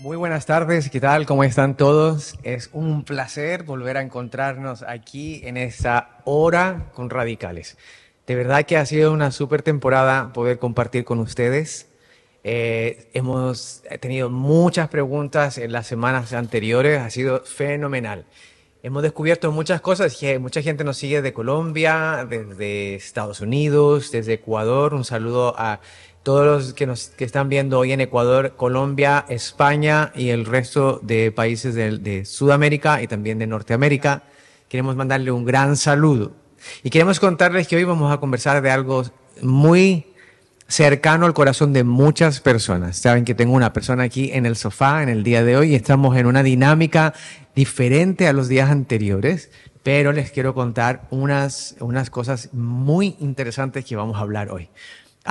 Muy buenas tardes, ¿qué tal? ¿Cómo están todos? Es un placer volver a encontrarnos aquí en esta hora con Radicales. De verdad que ha sido una súper temporada poder compartir con ustedes. Eh, hemos tenido muchas preguntas en las semanas anteriores, ha sido fenomenal. Hemos descubierto muchas cosas, mucha gente nos sigue de Colombia, desde Estados Unidos, desde Ecuador. Un saludo a todos los que nos que están viendo hoy en Ecuador, Colombia, España y el resto de países de, de Sudamérica y también de Norteamérica. Queremos mandarle un gran saludo. Y queremos contarles que hoy vamos a conversar de algo muy cercano al corazón de muchas personas. Saben que tengo una persona aquí en el sofá en el día de hoy y estamos en una dinámica diferente a los días anteriores, pero les quiero contar unas, unas cosas muy interesantes que vamos a hablar hoy.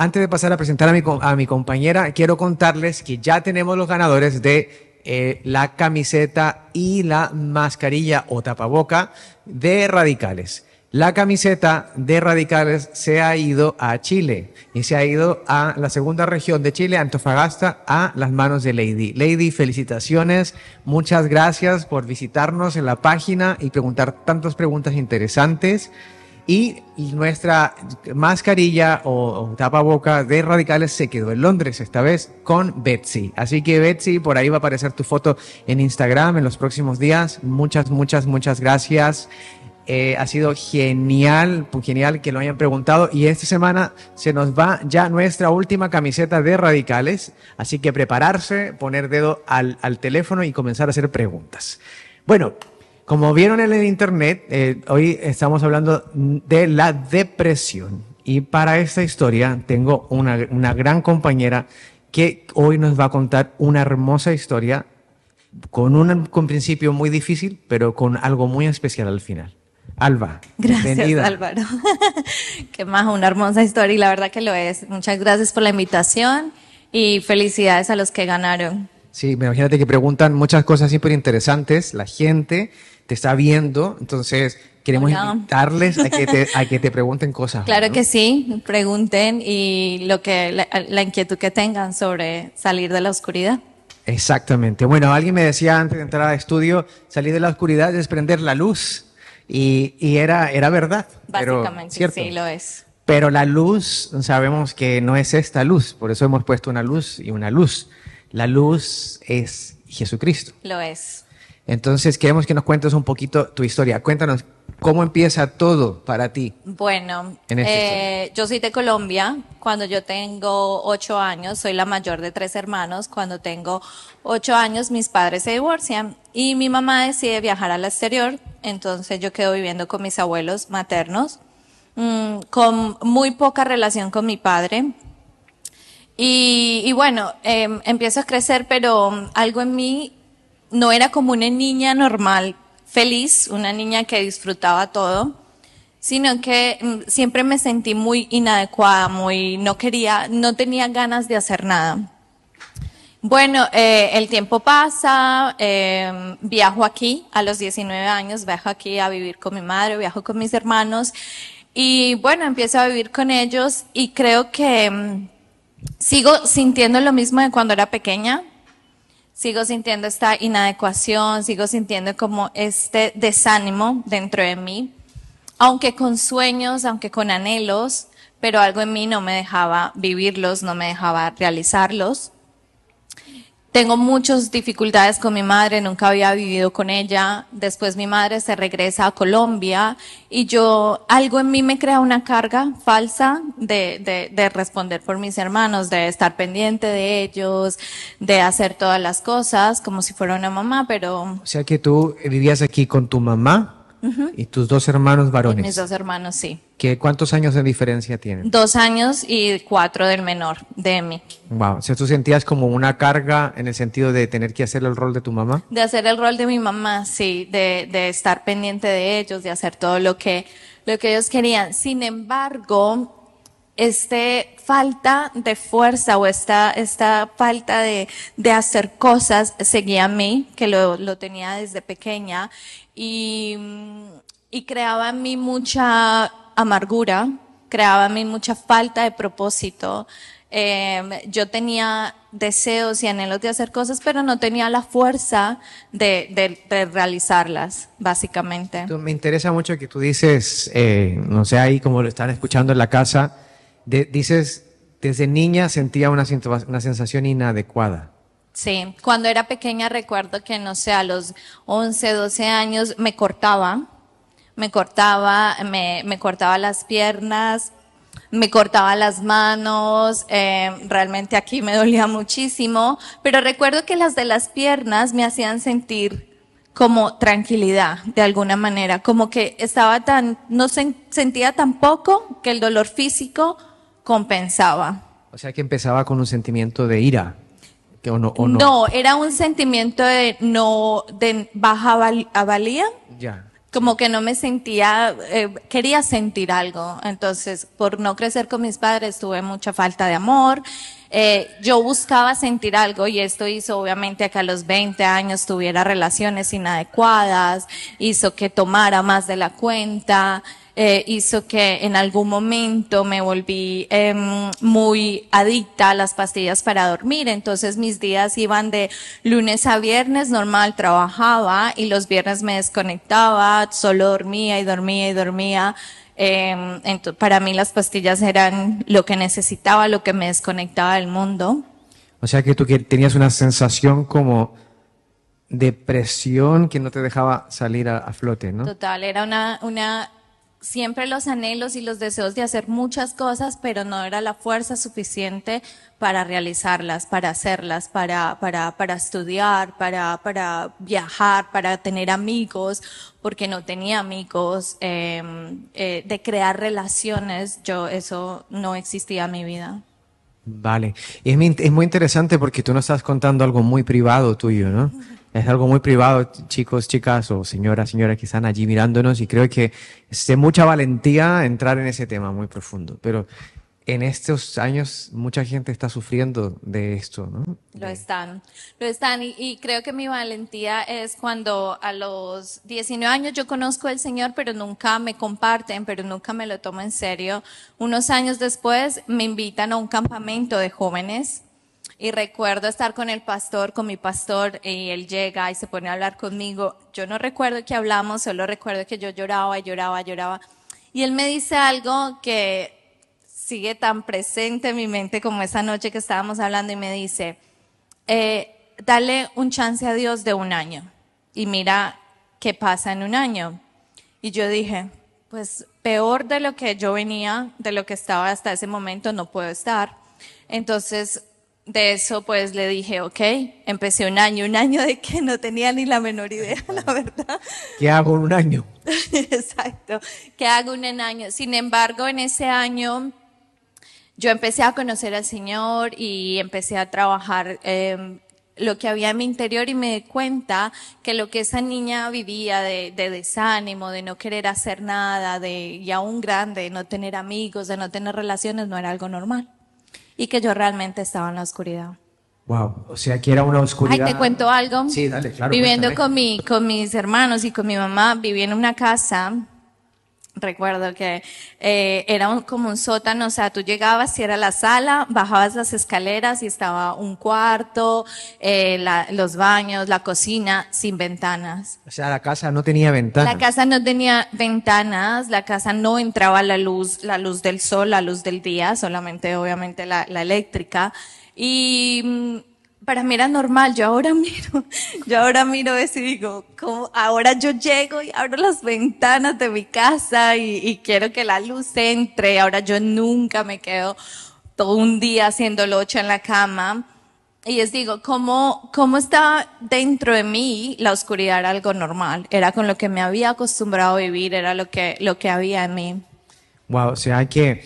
Antes de pasar a presentar a mi, compañera, quiero contarles que ya tenemos los ganadores de eh, la camiseta y la mascarilla o tapaboca de Radicales. La camiseta de Radicales se ha ido a Chile y se ha ido a la segunda región de Chile, Antofagasta, a las manos de Lady. Lady, felicitaciones, muchas gracias por visitarnos en la página y preguntar tantas preguntas interesantes. Y nuestra mascarilla o, o tapaboca de Radicales se quedó en Londres, esta vez con Betsy. Así que Betsy, por ahí va a aparecer tu foto en Instagram en los próximos días. Muchas, muchas, muchas gracias. Eh, ha sido genial, genial que lo hayan preguntado. Y esta semana se nos va ya nuestra última camiseta de radicales. Así que prepararse, poner dedo al, al teléfono y comenzar a hacer preguntas. Bueno, como vieron en el internet, eh, hoy estamos hablando de la depresión. Y para esta historia tengo una, una gran compañera que hoy nos va a contar una hermosa historia con un con principio muy difícil, pero con algo muy especial al final. Alba. Gracias, bienvenida. Álvaro. Qué más, una hermosa historia y la verdad que lo es. Muchas gracias por la invitación y felicidades a los que ganaron. Sí, imagínate que preguntan muchas cosas súper interesantes. La gente te está viendo, entonces queremos Hola. invitarles a que te, a que te pregunten cosas. Claro ¿no? que sí, pregunten y lo que la, la inquietud que tengan sobre salir de la oscuridad. Exactamente. Bueno, alguien me decía antes de entrar al estudio, salir de la oscuridad es prender la luz. Y, y era, era verdad. Básicamente sí lo es. Pero la luz, sabemos que no es esta luz, por eso hemos puesto una luz y una luz. La luz es Jesucristo. Lo es. Entonces queremos que nos cuentes un poquito tu historia. Cuéntanos cómo empieza todo para ti. Bueno, eh, yo soy de Colombia. Cuando yo tengo ocho años, soy la mayor de tres hermanos. Cuando tengo ocho años, mis padres se divorcian y mi mamá decide viajar al exterior. Entonces yo quedo viviendo con mis abuelos maternos, mm, con muy poca relación con mi padre. Y, y bueno, em, empiezo a crecer, pero algo en mí no era como una niña normal, feliz, una niña que disfrutaba todo, sino que mm, siempre me sentí muy inadecuada, muy, no quería, no tenía ganas de hacer nada. Bueno, eh, el tiempo pasa, eh, viajo aquí a los 19 años, viajo aquí a vivir con mi madre, viajo con mis hermanos y bueno, empiezo a vivir con ellos y creo que mm, sigo sintiendo lo mismo de cuando era pequeña, sigo sintiendo esta inadecuación, sigo sintiendo como este desánimo dentro de mí, aunque con sueños, aunque con anhelos, pero algo en mí no me dejaba vivirlos, no me dejaba realizarlos. Tengo muchas dificultades con mi madre, nunca había vivido con ella. Después mi madre se regresa a Colombia y yo, algo en mí me crea una carga falsa de, de, de responder por mis hermanos, de estar pendiente de ellos, de hacer todas las cosas como si fuera una mamá, pero O sea que tú vivías aquí con tu mamá y tus dos hermanos varones. mis dos hermanos sí. ¿Qué, ¿Cuántos años de diferencia tienen? Dos años y cuatro del menor, de mí. Wow. O sea, tú sentías como una carga en el sentido de tener que hacer el rol de tu mamá. De hacer el rol de mi mamá, sí, de, de estar pendiente de ellos, de hacer todo lo que, lo que ellos querían. Sin embargo, este falta de fuerza o esta, esta falta de, de hacer cosas seguía a mí, que lo, lo tenía desde pequeña, y, y creaba en mí mucha amargura, creaba en mí mucha falta de propósito, Eh, yo tenía deseos y anhelos de hacer cosas, pero no tenía la fuerza de, de, de realizarlas, básicamente. Me interesa mucho que tú dices, eh, no sé, ahí como lo están escuchando en la casa, de, dices, desde niña sentía una, una sensación inadecuada. Sí, cuando era pequeña recuerdo que, no sé, a los 11, 12 años me cortaba, me cortaba, me, me cortaba las piernas, me cortaba las manos, eh, realmente aquí me dolía muchísimo, pero recuerdo que las de las piernas me hacían sentir como tranquilidad, de alguna manera, como que estaba tan, no se, sentía tan poco que el dolor físico compensaba. O sea que empezaba con un sentimiento de ira. Que o no, o no. no, era un sentimiento de no, de baja val- valía. Ya. Como que no me sentía, eh, quería sentir algo. Entonces, por no crecer con mis padres, tuve mucha falta de amor. Eh, yo buscaba sentir algo y esto hizo obviamente que a los 20 años tuviera relaciones inadecuadas, hizo que tomara más de la cuenta, eh, hizo que en algún momento me volví em, muy adicta a las pastillas para dormir. Entonces mis días iban de lunes a viernes, normal, trabajaba y los viernes me desconectaba, solo dormía y dormía y dormía. Eh, ento- para mí las pastillas eran lo que necesitaba, lo que me desconectaba del mundo. O sea que tú tenías una sensación como de presión que no te dejaba salir a, a flote, ¿no? Total, era una, una, siempre los anhelos y los deseos de hacer muchas cosas, pero no era la fuerza suficiente para realizarlas, para hacerlas, para, para, para estudiar, para, para viajar, para tener amigos, porque no tenía amigos, eh, eh, de crear relaciones, yo, eso no existía en mi vida. Vale. Y es, muy- es muy interesante porque tú nos estás contando algo muy privado tuyo, ¿no? Es algo muy privado, chicos, chicas o señoras, señoras que están allí mirándonos y creo que es de mucha valentía entrar en ese tema muy profundo. Pero en estos años mucha gente está sufriendo de esto, ¿no? Lo están, lo están y, creo que mi valentía es cuando a los 19 años yo conozco al Señor, pero nunca me comparten, pero nunca me lo tomo en serio. Unos años después me invitan a un campamento de jóvenes y recuerdo estar con el pastor, con mi pastor, y él llega y se pone a hablar conmigo. Yo no recuerdo que hablamos, solo recuerdo que yo lloraba, lloraba, lloraba. Y él me dice algo que sigue tan presente en mi mente como esa noche que estábamos hablando y me dice, eh, dale un chance a Dios de un año y mira qué pasa en un año. Y yo dije, pues peor de lo que yo venía, de lo que estaba hasta ese momento, no puedo estar. Entonces, de eso pues le dije, ok, empecé un año, un año de que no tenía ni la menor idea, la verdad. ¿Qué hago en un año? Exacto, que hago un año. Sin embargo, en ese año yo empecé a conocer al Señor y empecé a trabajar eh, lo que había en mi interior y me di cuenta que lo que esa niña vivía de, de desánimo, de no querer hacer nada, de y aún grande, de no tener amigos, de no tener relaciones, no era algo normal. Y que yo realmente estaba en la oscuridad. Wow. O sea que era una oscuridad. Ay, te cuento algo. Sí, dale, claro. Viviendo cuéntame. con, mi, con mis hermanos y con mi mamá, viví en una casa. Recuerdo que eh, era un- como un sótano, o sea, tú llegabas y era la sala, bajabas las escaleras y estaba un cuarto, eh, la- los baños, la cocina, sin ventanas. O sea, la casa no tenía ventanas. La casa no tenía ventanas, la casa no entraba la luz, la luz del sol, la luz del día, solamente obviamente la, la eléctrica. Y mm, para mí era normal, yo ahora miro, yo ahora miro y digo, ¿cómo? ahora yo llego y abro las ventanas de mi casa y, quiero que la luz entre, ahora yo nunca me quedo todo un día haciendo locha en la cama. Y les digo, ¿cómo, cómo está dentro de mí la oscuridad era algo normal? Era con lo que me había acostumbrado a vivir, era lo que, lo que había en mí. Wow, o sea que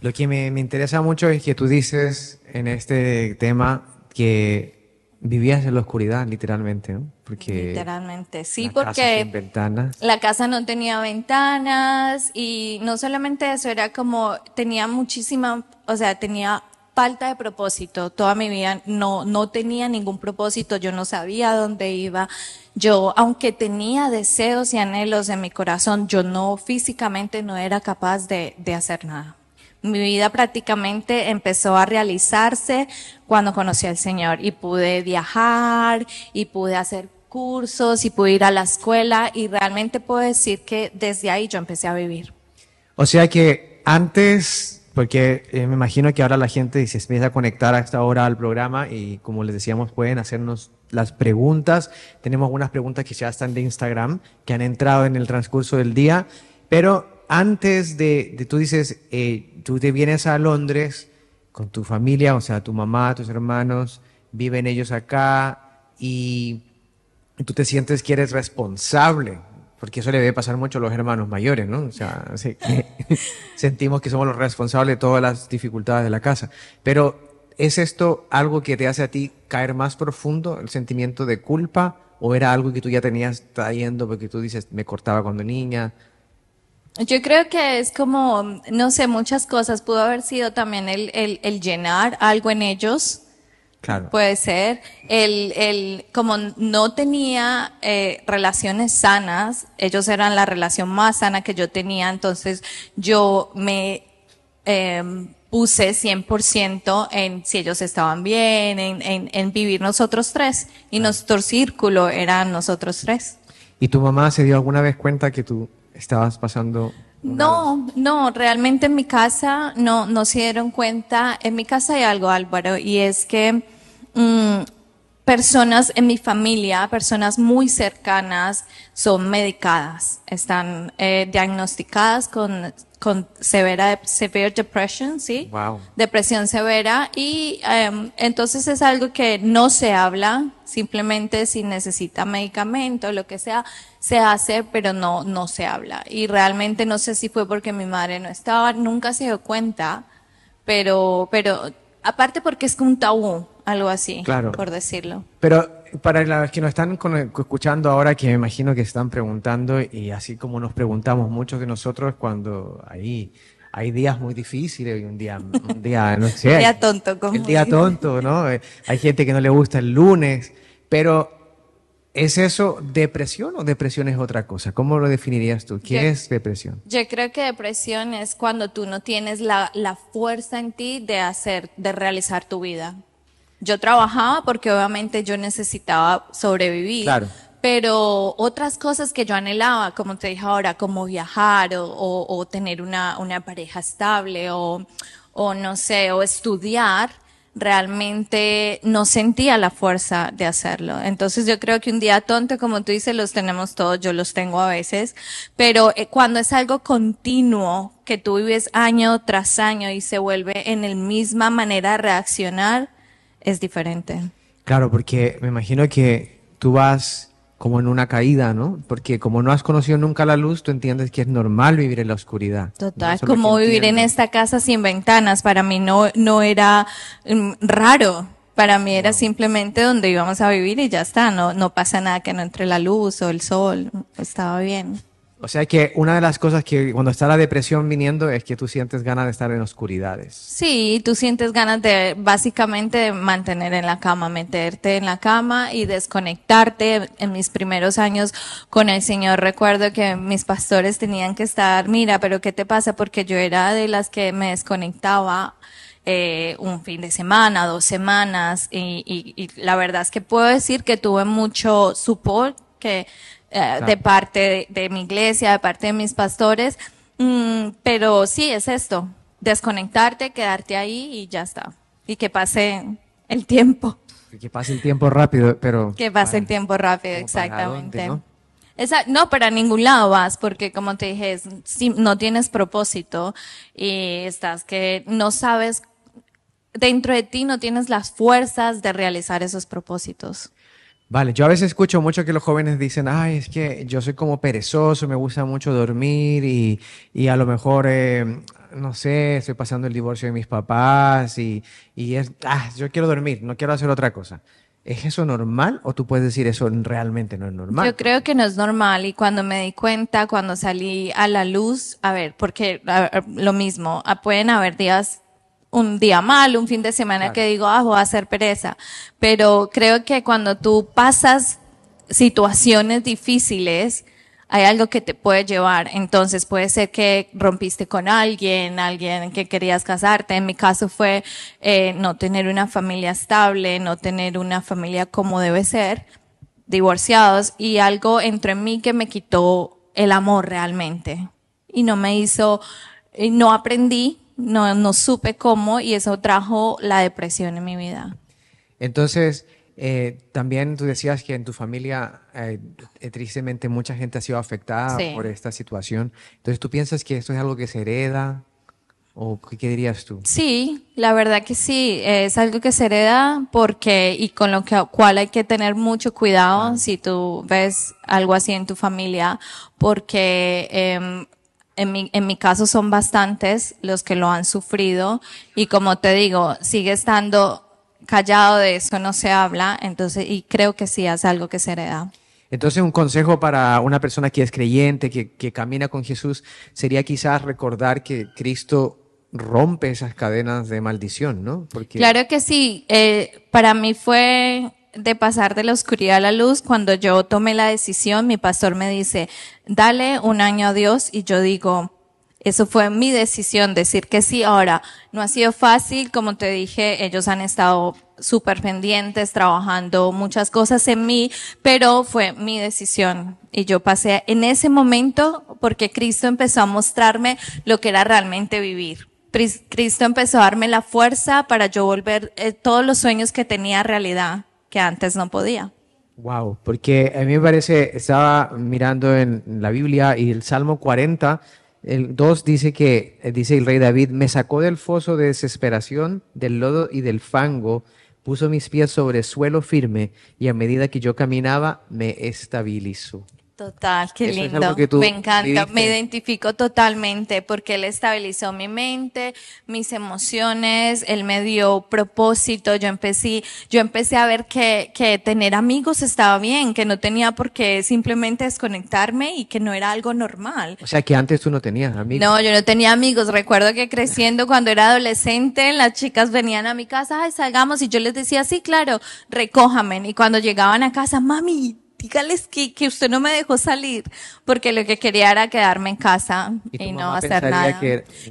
lo que me, me interesa mucho es que tú dices en este tema que vivías en la oscuridad, literalmente, ¿no? Porque Literalmente, sí, la casa porque sin ventanas. la casa no tenía ventanas y no solamente eso, era como, tenía muchísima, o sea, tenía falta de propósito. Toda mi vida no, no tenía ningún propósito, yo no sabía dónde iba. Yo, aunque tenía deseos y anhelos en mi corazón, yo no físicamente no era capaz de, de hacer nada. Mi vida prácticamente empezó a realizarse cuando conocí al Señor y pude viajar y pude hacer cursos y pude ir a la escuela y realmente puedo decir que desde ahí yo empecé a vivir. O sea que antes, porque eh, me imagino que ahora la gente se empieza a conectar a esta hora al programa y como les decíamos pueden hacernos las preguntas. Tenemos algunas preguntas que ya están de Instagram, que han entrado en el transcurso del día, pero antes de, de tú dices, eh, tú te vienes a Londres con tu familia, o sea, tu mamá, tus hermanos, viven ellos acá y tú te sientes que eres responsable, porque eso le debe pasar mucho a los hermanos mayores, ¿no? O sea, sentimos que somos los responsables de todas las dificultades de la casa. Pero, ¿es esto algo que te hace a ti caer más profundo, el sentimiento de culpa? ¿O era algo que tú ya tenías trayendo porque tú dices, me cortaba cuando niña? Yo creo que es como, no sé, muchas cosas. Pudo haber sido también el, el, el llenar algo en ellos Puede ser. El, el, como no tenía eh, relaciones sanas, ellos eran la relación más sana que yo tenía, entonces yo me eh, puse 100% en si ellos estaban bien, en, en, en vivir nosotros tres. Y nuestro círculo eran nosotros tres. ¿Y tu mamá se dio alguna vez cuenta que tú estabas pasando no, no, realmente en mi casa no, no se dieron cuenta. En mi casa hay algo, Álvaro, y es que Mm, personas en mi familia, personas muy cercanas, son medicadas, están eh, diagnosticadas con, con severa, severe depression, ¿sí? Wow. Depresión severa y em, entonces es algo que no se habla, simplemente si necesita medicamento, lo que sea, se hace, pero no, no se habla. Y realmente no sé si fue porque mi madre no estaba, nunca se dio cuenta, pero, pero aparte porque es un tabú, algo así, claro. por decirlo. Pero para los que nos están escuchando ahora, que me imagino que están preguntando, y así como nos preguntamos muchos de nosotros cuando hay, hay días muy difíciles y un día, un día no sé. el día tonto, como El día tonto, ¿no? Eh, hay gente que no le gusta el lunes, pero ¿Es eso depresión o depresión es otra cosa? ¿Cómo lo definirías tú? ¿Qué es depresión? Yo creo que depresión es cuando tú no tienes la, la fuerza en ti de hacer, de realizar tu vida. Yo trabajaba porque obviamente yo necesitaba sobrevivir. Claro. Pero otras cosas que yo anhelaba, como te dije ahora, como viajar o, o, o tener una, una pareja estable o, o no sé, o estudiar, realmente no sentía la fuerza de hacerlo. Entonces yo creo que un día tonto, como tú dices, los tenemos todos, yo los tengo a veces, pero eh, cuando es algo continuo, que tú vives año tras año y se vuelve en la misma manera de reaccionar, es diferente. Claro, porque me imagino que tú vas como en una caída, ¿no? Porque como no has conocido nunca la luz, tú entiendes que es normal vivir en la oscuridad. Total, como vivir en esta casa sin ventanas, para mí no, no era mm, raro. Para mí era simplemente donde íbamos a vivir y ya está, no, no pasa nada que no entre la luz o el sol, estaba bien. O sea que una de las cosas que cuando está la depresión viniendo es que tú sientes ganas de estar en oscuridades. Sí, tú sientes ganas de básicamente mantener en la cama, meterte en la cama y desconectarte. En mis primeros años con el Señor recuerdo que mis pastores tenían que estar, mira, pero ¿qué te pasa? Porque yo era de las que me desconectaba. Eh, un fin de semana, dos semanas, y, la verdad es que puedo decir que tuve mucho support, que eh, de parte de, mi iglesia, de parte de mis pastores. Mm, pero sí, es esto, desconectarte, quedarte ahí y ya está. Y que pase el tiempo. Que pase el tiempo rápido, pero... Que pase el tiempo rápido, exactamente. ¿no? no, pero a ningún lado vas, porque como te dije, si no tienes propósito y estás que no sabes, dentro de ti no tienes las fuerzas de realizar esos propósitos. Vale, yo a veces escucho mucho que los jóvenes dicen, ay, es que yo soy como perezoso, me gusta mucho dormir y, y a lo mejor, eh, no sé, estoy pasando el divorcio de mis papás y, y es, ah, yo quiero dormir, no quiero hacer otra cosa. ¿Es eso normal o tú puedes decir eso realmente no es normal? Yo creo que no es normal y cuando me di cuenta, cuando salí a la luz, a ver, porque lo mismo, ah, pueden haber días un día mal, un fin de semana que digo, ah, voy a hacer pereza. Pero creo que cuando tú pasas situaciones difíciles, hay algo que te puede llevar. Entonces puede ser que rompiste con alguien, alguien que querías casarte. En mi caso fue eh, no tener una familia estable, no tener una familia como debe ser, divorciados y algo entró en mí que me quitó el amor realmente y no me hizo, no aprendí, no, no supe cómo y eso trajo la depresión en mi vida. Entonces, eh, también tú decías que en tu familia, eh, tristemente, mucha gente ha sido afectada por esta situación. Entonces, ¿tú piensas que esto es algo que se hereda? ¿O qué dirías tú? Sí, la verdad que sí, es algo que se hereda porque, y con lo que, cual hay que tener mucho cuidado si tú ves algo así en tu familia, porque eh, en mi, en mi caso son bastantes los que lo han sufrido y como te digo, sigue estando callado de eso, no se habla, entonces, y creo que sí es algo que se hereda. Entonces, un consejo para una persona que es creyente, que, que camina con Jesús, sería quizás recordar que Cristo rompe esas cadenas de maldición, ¿no? Porque... Claro que sí. Eh, para mí fue de pasar de la oscuridad a la luz, cuando yo tomé la decisión, mi pastor me dice, dale un año a Dios y yo digo, eso fue mi decisión, decir que sí. Ahora, no ha sido fácil, como te dije, ellos han estado súper pendientes, trabajando muchas cosas en mí, pero fue mi decisión. Y yo pasé en ese momento porque Cristo empezó a mostrarme lo que era realmente vivir. Cristo empezó a darme la fuerza para yo volver eh, todos los sueños que tenía realidad que antes no podía. Wow, porque a mí me parece, estaba mirando en la Biblia y el Salmo 40, el 2 dice que, eh, dice el rey David, me sacó del foso de desesperación, del lodo y del fango, puso mis pies sobre suelo firme y a medida que yo caminaba me estabilizó. Total, qué lindo. me encanta, me identifico totalmente porque él estabilizó mi mente, mis emociones, él me dio propósito. Yo empecé, yo empecé a ver que, que tener amigos estaba bien, que no tenía por qué simplemente desconectarme y que no era algo normal. O sea, que antes tú no tenías amigos. No, yo no tenía amigos. Recuerdo que creciendo cuando era adolescente, las chicas venían a mi casa, ay, salgamos y yo les decía, sí, claro, recójame. Y cuando llegaban a casa, mami, dígales que, que usted no me dejó salir, porque lo que quería era quedarme en casa y, no hacer nada.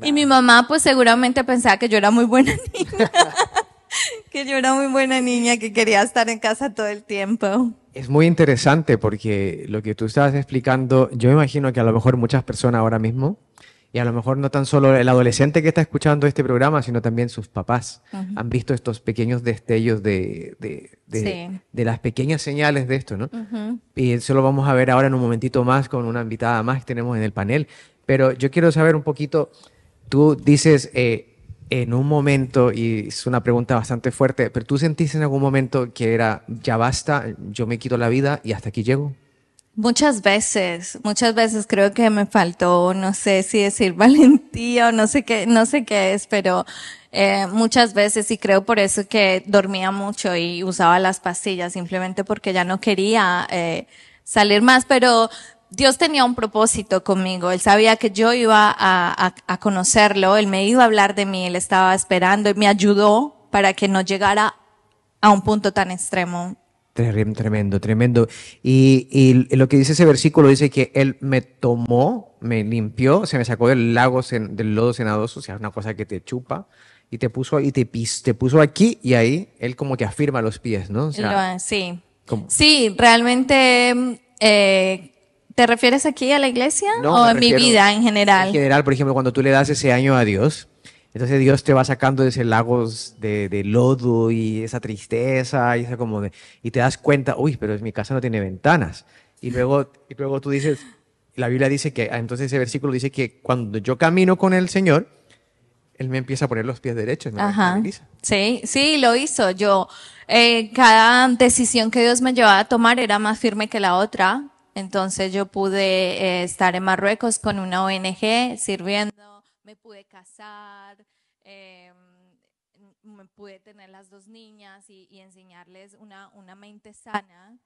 Y mi mamá pues seguramente pensaba que yo era muy buena niña, que yo era muy buena niña, que quería estar en casa todo el tiempo. Es muy interesante porque lo que tú estabas explicando, yo imagino que a lo mejor muchas personas ahora mismo y a lo mejor no tan solo el adolescente que está escuchando este programa, sino también sus papás han visto estos pequeños destellos de, de, de, las pequeñas señales de esto, ¿no? Y eso lo vamos a ver ahora en un momentito más con una invitada más que tenemos en el panel. Pero yo quiero saber un poquito, tú dices eh, en un momento, y es una pregunta bastante fuerte, pero tú sentiste en algún momento que era, ya basta, yo me quito la vida y hasta aquí llego. Muchas veces, muchas veces creo que me faltó, no sé si decir valentía o no sé qué, no sé qué es, pero eh, muchas veces y creo por eso que dormía mucho y usaba las pastillas simplemente porque ya no quería eh, salir más, pero Dios tenía un propósito conmigo. Él sabía que yo iba a, a, a conocerlo, él me iba a hablar de mí, él estaba esperando y me ayudó para que no llegara a un punto tan extremo. Tremendo, tremendo. Y, y, lo que dice ese versículo dice que Él me tomó, me limpió, se me sacó del lago, del lodo cenadoso, o sea, una cosa que te chupa, y te puso, y te, te puso aquí y ahí, Él como que afirma los pies, ¿no? sí. Sí, realmente, eh, ¿te refieres aquí a la iglesia o a mi vida en general? En general, por ejemplo, cuando tú le das ese año a Dios, entonces Dios te va sacando de ese lago de, lodo y esa tristeza y esa como de, y te das cuenta, uy, pero mi casa no tiene ventanas. Y luego, y luego tú dices, la Biblia dice que, ah, entonces ese versículo dice que cuando yo camino con el Señor, Él me empieza a poner los pies derechos. Ajá. Sí, sí, lo hizo. Yo, eh, cada decisión que Dios me llevaba a tomar era más firme que la otra. Entonces yo pude eh, estar en Marruecos con una ONG sirviendo me pude casar, em, me pude tener las dos niñas y, enseñarles una, una, mente sana.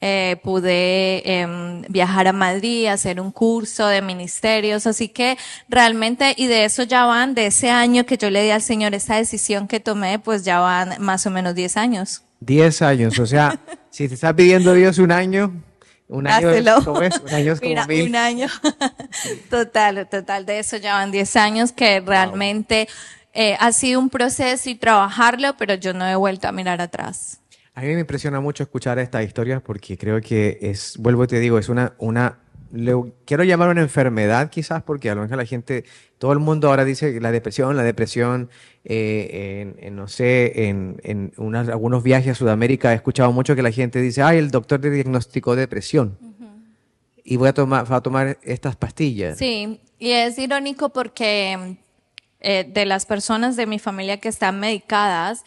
Eh, pude em, viajar a Madrid, hacer un curso de ministerios, así que realmente, y de eso ya van, de ese año que yo le di al Señor esa decisión que tomé, pues ya van más o menos 10 años. 10 años, o sea, si te está pidiendo Dios un año, Un año, ¿cómo es? Un año es como Mira, mil. un año. total, total. De eso ya van 10 años que realmente eh, ha sido un proceso y trabajarlo, pero yo no he vuelto a mirar atrás. A mí me impresiona mucho escuchar estas historias porque creo que es, vuelvo y te digo, es una, una, le quiero llamar una enfermedad quizás porque a lo mejor la gente, todo el mundo ahora dice la depresión, la depresión, eh, en, en, no sé, en, en unas- algunos viajes a Sudamérica he escuchado mucho que la gente dice, ay, el doctor te diagnosticó depresión y voy a tomar, va a tomar estas pastillas. Sí, y es irónico porque eh, de las personas de mi familia que están medicadas,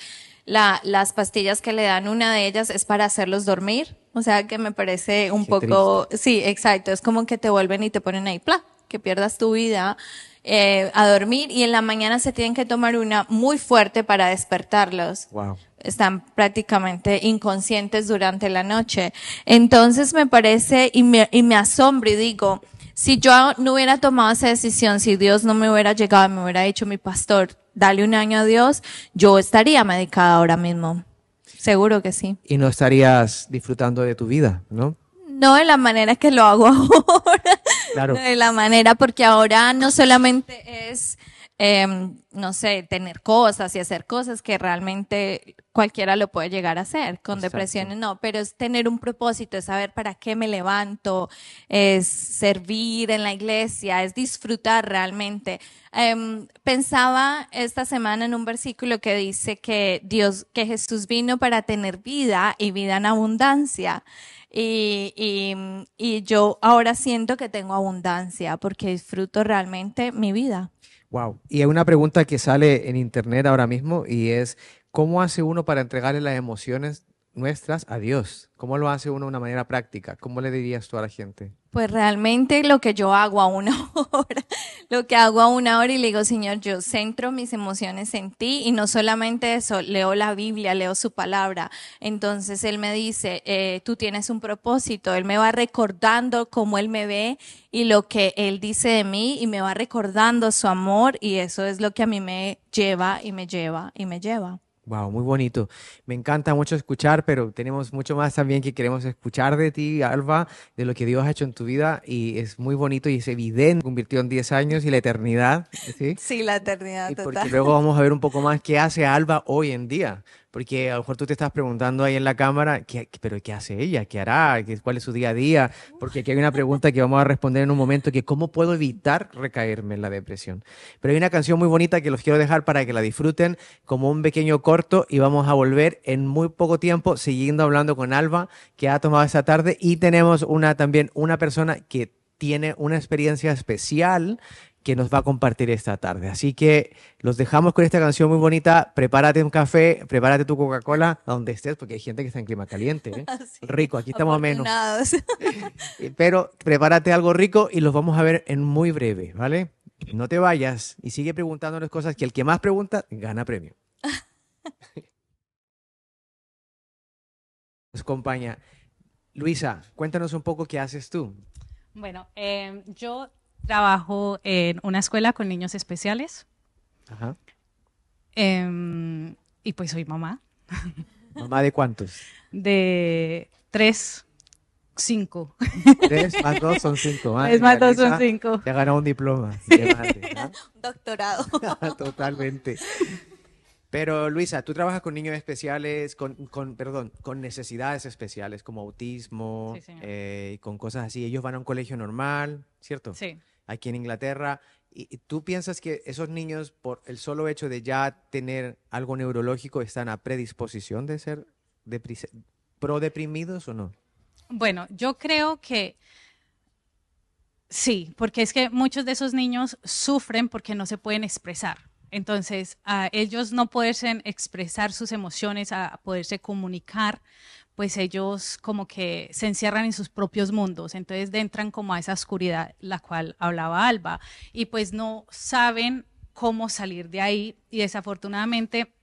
la, las pastillas que le dan, una de ellas es para hacerlos dormir. O sea que me parece un Qué poco, sí, exacto, es como que te vuelven y te ponen ahí, ¡pla! que pierdas tu vida eh, a dormir y en la mañana se tienen que tomar una muy fuerte para despertarlos Wow. están prácticamente inconscientes durante la noche. Entonces me parece y me, y me asombro y digo, si yo no hubiera tomado esa decisión, si Dios no me hubiera llegado y me hubiera dicho mi pastor, dale un año a Dios, yo estaría medicada ahora mismo. Seguro que sí. Y no estarías disfrutando de tu vida, ¿no? No de la manera que lo hago ahora. Claro. No de la manera, porque ahora no solamente es, eh, no sé, tener cosas y hacer cosas que realmente cualquiera lo puede llegar a hacer. Con Exacto. depresiones no, pero es tener un propósito, es saber para qué me levanto, es servir en la iglesia, es disfrutar realmente. Em, pensaba esta semana en un versículo que dice que Dios, que Jesús vino para tener vida y vida en abundancia. Y, y, y yo ahora siento que tengo abundancia porque disfruto realmente mi vida. Wow. Y hay una pregunta que sale en internet ahora mismo y es, ¿cómo hace uno para entregarle las emociones nuestras a Dios? ¿Cómo lo hace uno de una manera práctica? ¿Cómo le dirías tú a la gente? Pues realmente lo que yo hago a una hora, lo que hago a una hora y le digo, Señor, yo centro mis emociones en ti y no solamente eso, leo la Biblia, leo su palabra. Entonces Él me dice, eh, tú tienes un propósito, Él me va recordando cómo Él me ve y lo que Él dice de mí y me va recordando su amor y eso es lo que a mí me lleva y me lleva y me lleva. Wow, muy bonito. Me encanta mucho escuchar, pero tenemos mucho más también que queremos escuchar de ti, Alba, de lo que Dios ha hecho en tu vida y es muy bonito y es evidente, convirtió en 10 años y la eternidad, ¿sí? Sí, la eternidad Y porque total. luego vamos a ver un poco más qué hace Alba hoy en día. Porque a lo mejor tú te estás preguntando ahí en la cámara, ¿qué, pero qué hace ella? ¿Qué hará? ¿Qué- ¿Cuál es su día a día? Porque aquí hay una pregunta que vamos a responder en un momento, que ¿cómo puedo evitar recaerme en la depresión? Pero hay una canción muy bonita que los quiero dejar para que la disfruten como un pequeño corto y vamos a volver en muy poco tiempo siguiendo hablando con Alba, que ha tomado esta tarde y tenemos una también una persona que tiene una experiencia especial que nos va a compartir esta tarde. Así que los dejamos con esta canción muy bonita. Prepárate un café, prepárate tu Coca-Cola, donde estés, porque hay gente que está en clima caliente. ¿eh? Sí. Rico, aquí estamos a menos. Pero prepárate algo rico y los vamos a ver en muy breve, ¿vale? No te vayas y sigue preguntándonos cosas que el que más pregunta gana premio. Nos acompaña. Luisa, cuéntanos un poco qué haces tú. Bueno, eh, yo trabajo en una escuela con niños especiales Ajá. eh, y pues soy mamá ¿Mamá de cuántos? de tres, cinco. Tres más dos son cinco. Madre Tres más dos son cinco. Te ha ganado un diploma. madre. Doctorado. Totalmente. Pero Luisa, tú trabajas con niños especiales, con, con, perdón, con necesidades especiales como autismo, Sí, eh, y con cosas así. Ellos van a un colegio normal, ¿cierto? Sí. Aquí en Inglaterra. ¿Y tú piensas que esos niños, por el solo hecho de ya tener algo neurológico, están a predisposición de ser depri- prodeprimidos o no? Bueno, yo creo que sí, porque es que muchos de esos niños sufren porque no se pueden expresar. Entonces, a ellos no poderse expresar sus emociones, a poderse comunicar, pues ellos como que se encierran en sus propios mundos, entonces entran como a esa oscuridad la cual hablaba Alba y pues no saben cómo salir de ahí y desafortunadamente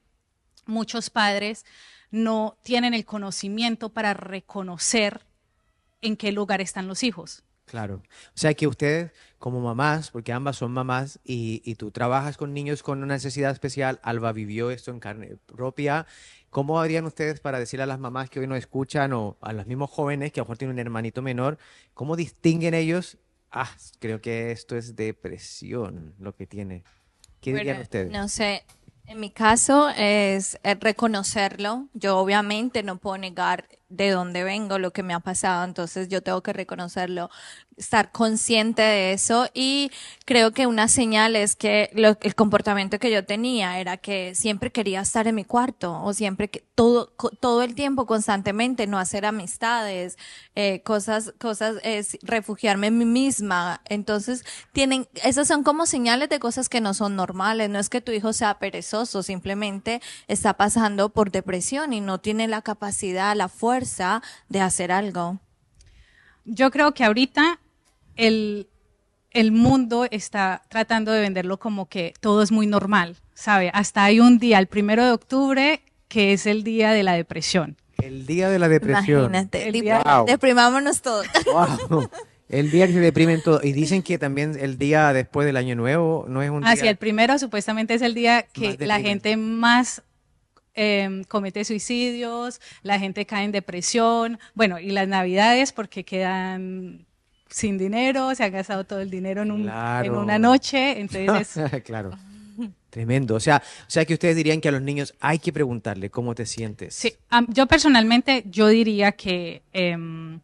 muchos padres no tienen el conocimiento para reconocer en qué lugar están los hijos. Claro. O sea que ustedes, como mamás, porque ambas son mamás y, y tú trabajas con niños con una necesidad especial, Alba vivió esto en carne propia. ¿Cómo harían ustedes para decirle a las mamás que hoy nos escuchan o a los mismos jóvenes que a lo mejor tienen un hermanito menor, cómo distinguen ellos? Ah, creo que esto es depresión lo que tiene. ¿Qué dirían ustedes? No sé, en mi caso es eh, reconocerlo. Yo obviamente no puedo negar de dónde vengo, lo que me ha pasado, entonces yo tengo que reconocerlo, estar consciente de eso y creo que una señal es que el comportamiento que yo tenía era que siempre quería estar en mi cuarto o siempre que todo todo el tiempo constantemente no hacer amistades, eh, cosas cosas es refugiarme en mí misma. Entonces tienen esas son como señales de cosas que no son normales. No es que tu hijo sea perezoso, simplemente está pasando por depresión y no tiene la capacidad, la fuerza de hacer algo. Yo creo que ahorita el, el mundo está tratando de venderlo como que todo es muy normal, ¿sabe? Hasta hay un día, el primero de octubre, que es el día de la depresión. El día de la depresión. Imagínate, El día- Wow. deprimámonos todos. Wow. El día que se deprimen todos. Y dicen que también el día después del año nuevo no es un Hacia día. el primero supuestamente es el día que la gente más eh, comete suicidios, la gente cae en depresión, bueno, y las navidades porque quedan sin dinero, se han gastado todo el dinero en, un- en una noche, entonces es- claro. Tremendo. O sea, o sea que ustedes dirían que a los niños hay que preguntarle cómo te sientes. Sí, yo personalmente, yo diría que em,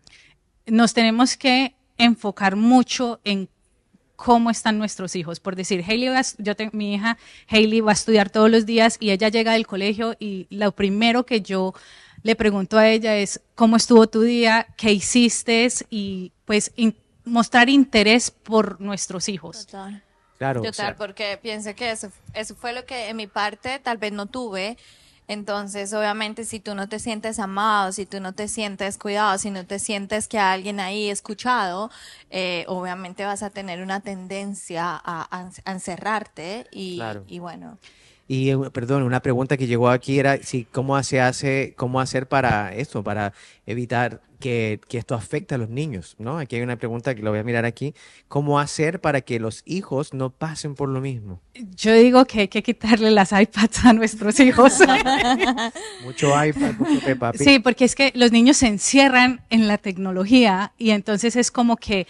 nos tenemos que enfocar mucho en cómo están nuestros hijos. Por decir, Hailey va yo tengo, mi hija Hailey va a estudiar todos los días y ella llega del colegio y lo primero que yo le pregunto a ella es cómo estuvo tu día, qué hiciste y pues in- mostrar interés por nuestros hijos. Total. Claro. o Total, sea, porque pienso que eso, eso fue lo que en mi parte tal vez no tuve. Entonces, obviamente, si tú no te sientes amado, si tú no te sientes cuidado, si no te sientes que hay alguien ahí escuchado, eh, obviamente vas a tener una tendencia a, encerrarte y, Claro. y bueno. Y eh, perdón, una pregunta que llegó aquí era si cómo se hace, cómo hacer para esto, para evitar que, que esto afecte a los niños, ¿no? Aquí hay una pregunta que lo voy a mirar aquí. ¿Cómo hacer para que los hijos no pasen por lo mismo? Yo digo que hay que quitarle las iPads a nuestros hijos. Mucho iPad, mucho Peppa Pig. Sí, porque es que los niños se encierran en la tecnología y entonces es como que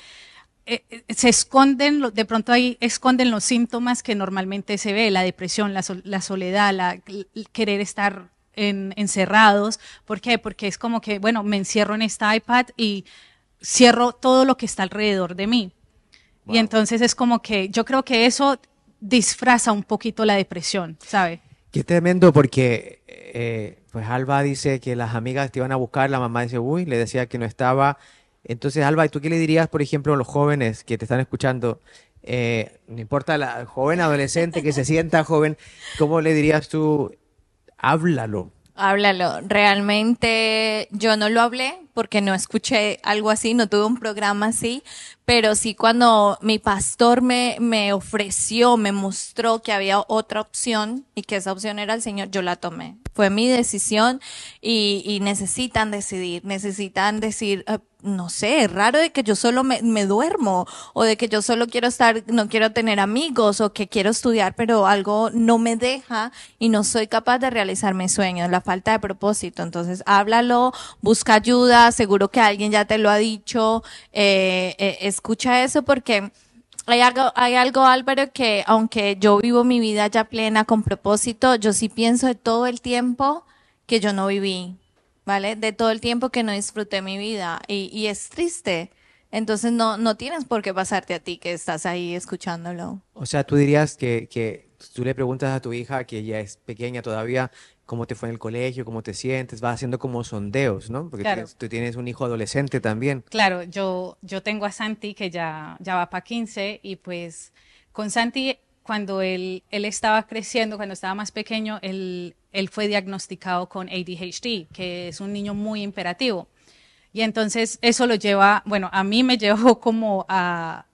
eh, eh, se esconden, de pronto ahí esconden los síntomas que normalmente se ve, la depresión, la, sol- la soledad, la, el querer estar en- encerrados. ¿Por qué? Porque es como que, bueno, me encierro en esta iPad y cierro todo lo que está alrededor de mí. Y entonces es como que yo creo que eso disfraza un poquito la depresión, ¿sabe? Qué tremendo porque eh, pues Alba dice que las amigas te iban a buscar, la mamá dice, uy, le decía que no estaba. Entonces, Alba, ¿y tú qué le dirías, por ejemplo, a los jóvenes que te están escuchando? Eh, no importa la joven, adolescente, que se sienta joven, ¿cómo le dirías tú? Háblalo. Háblalo. Realmente yo no lo hablé porque no escuché algo así, no tuve un programa así, pero sí cuando mi pastor me, me ofreció, me mostró que había otra opción y que esa opción era el Señor, yo la tomé. Fue mi decisión y, y necesitan decidir, necesitan decir, eh, no sé, raro de que yo solo me, me duermo o de que yo solo quiero estar, no quiero tener amigos o que quiero estudiar, pero algo no me deja y no soy capaz de realizar mis sueños, la falta de propósito. Entonces, háblalo, busca ayuda, seguro que alguien ya te lo ha dicho, eh, eh, escucha eso porque hay algo, hay algo, Álvaro, que aunque yo vivo mi vida ya plena con propósito, yo sí pienso de todo el tiempo que yo no viví, ¿vale? De todo el tiempo que no disfruté mi vida y, y es triste. Entonces no, no tienes por qué pasarte a ti que estás ahí escuchándolo. O sea, tú dirías que, que tú le preguntas a tu hija, que ya es pequeña todavía, cómo te fue en el colegio, cómo te sientes, vas haciendo como sondeos, ¿no? Porque Claro. tienes- tú tienes un hijo adolescente también. Claro, yo, yo tengo a Santi que ya, ya va para 15 y pues con Santi cuando él, él estaba creciendo, cuando estaba más pequeño, él, él fue diagnosticado con ADHD, que es un niño muy imperativo. Y entonces eso lo lleva, bueno, a mí me llevó como a,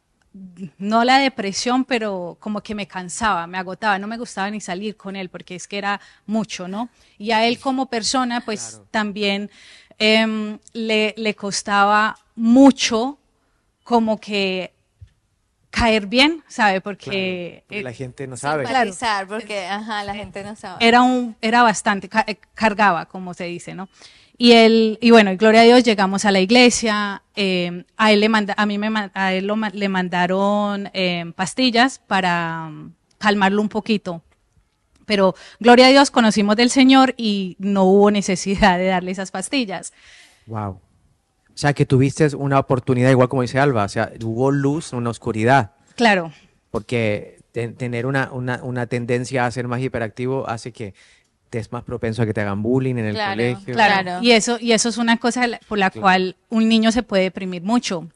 no la depresión, pero como que me cansaba, me agotaba, no me gustaba ni salir con él porque es que era mucho, ¿no? Y a él como persona, pues también em, le, le costaba mucho como que caer bien, ¿sabe? Porque, porque eh, la gente no sabe. Claro. Simpatizar, porque ajá, la gente no sabe. era un era bastante eh, cargaba como se dice no y él y bueno y gloria a Dios llegamos a la iglesia eh, a él le manda a mí me a él lo le mandaron eh, pastillas para mm, calmarlo un poquito pero gloria a Dios conocimos del Señor y no hubo necesidad de darle esas pastillas Wow. O sea, que tuviste una oportunidad, igual como dice Alba, o sea, hubo luz en la oscuridad, claro porque te- tener una, una, una tendencia a ser más hiperactivo hace que te es más propenso a que te hagan bullying en el Claro, colegio. claro, Claro. y eso y eso es una cosa por la Claro. cual un niño se puede deprimir mucho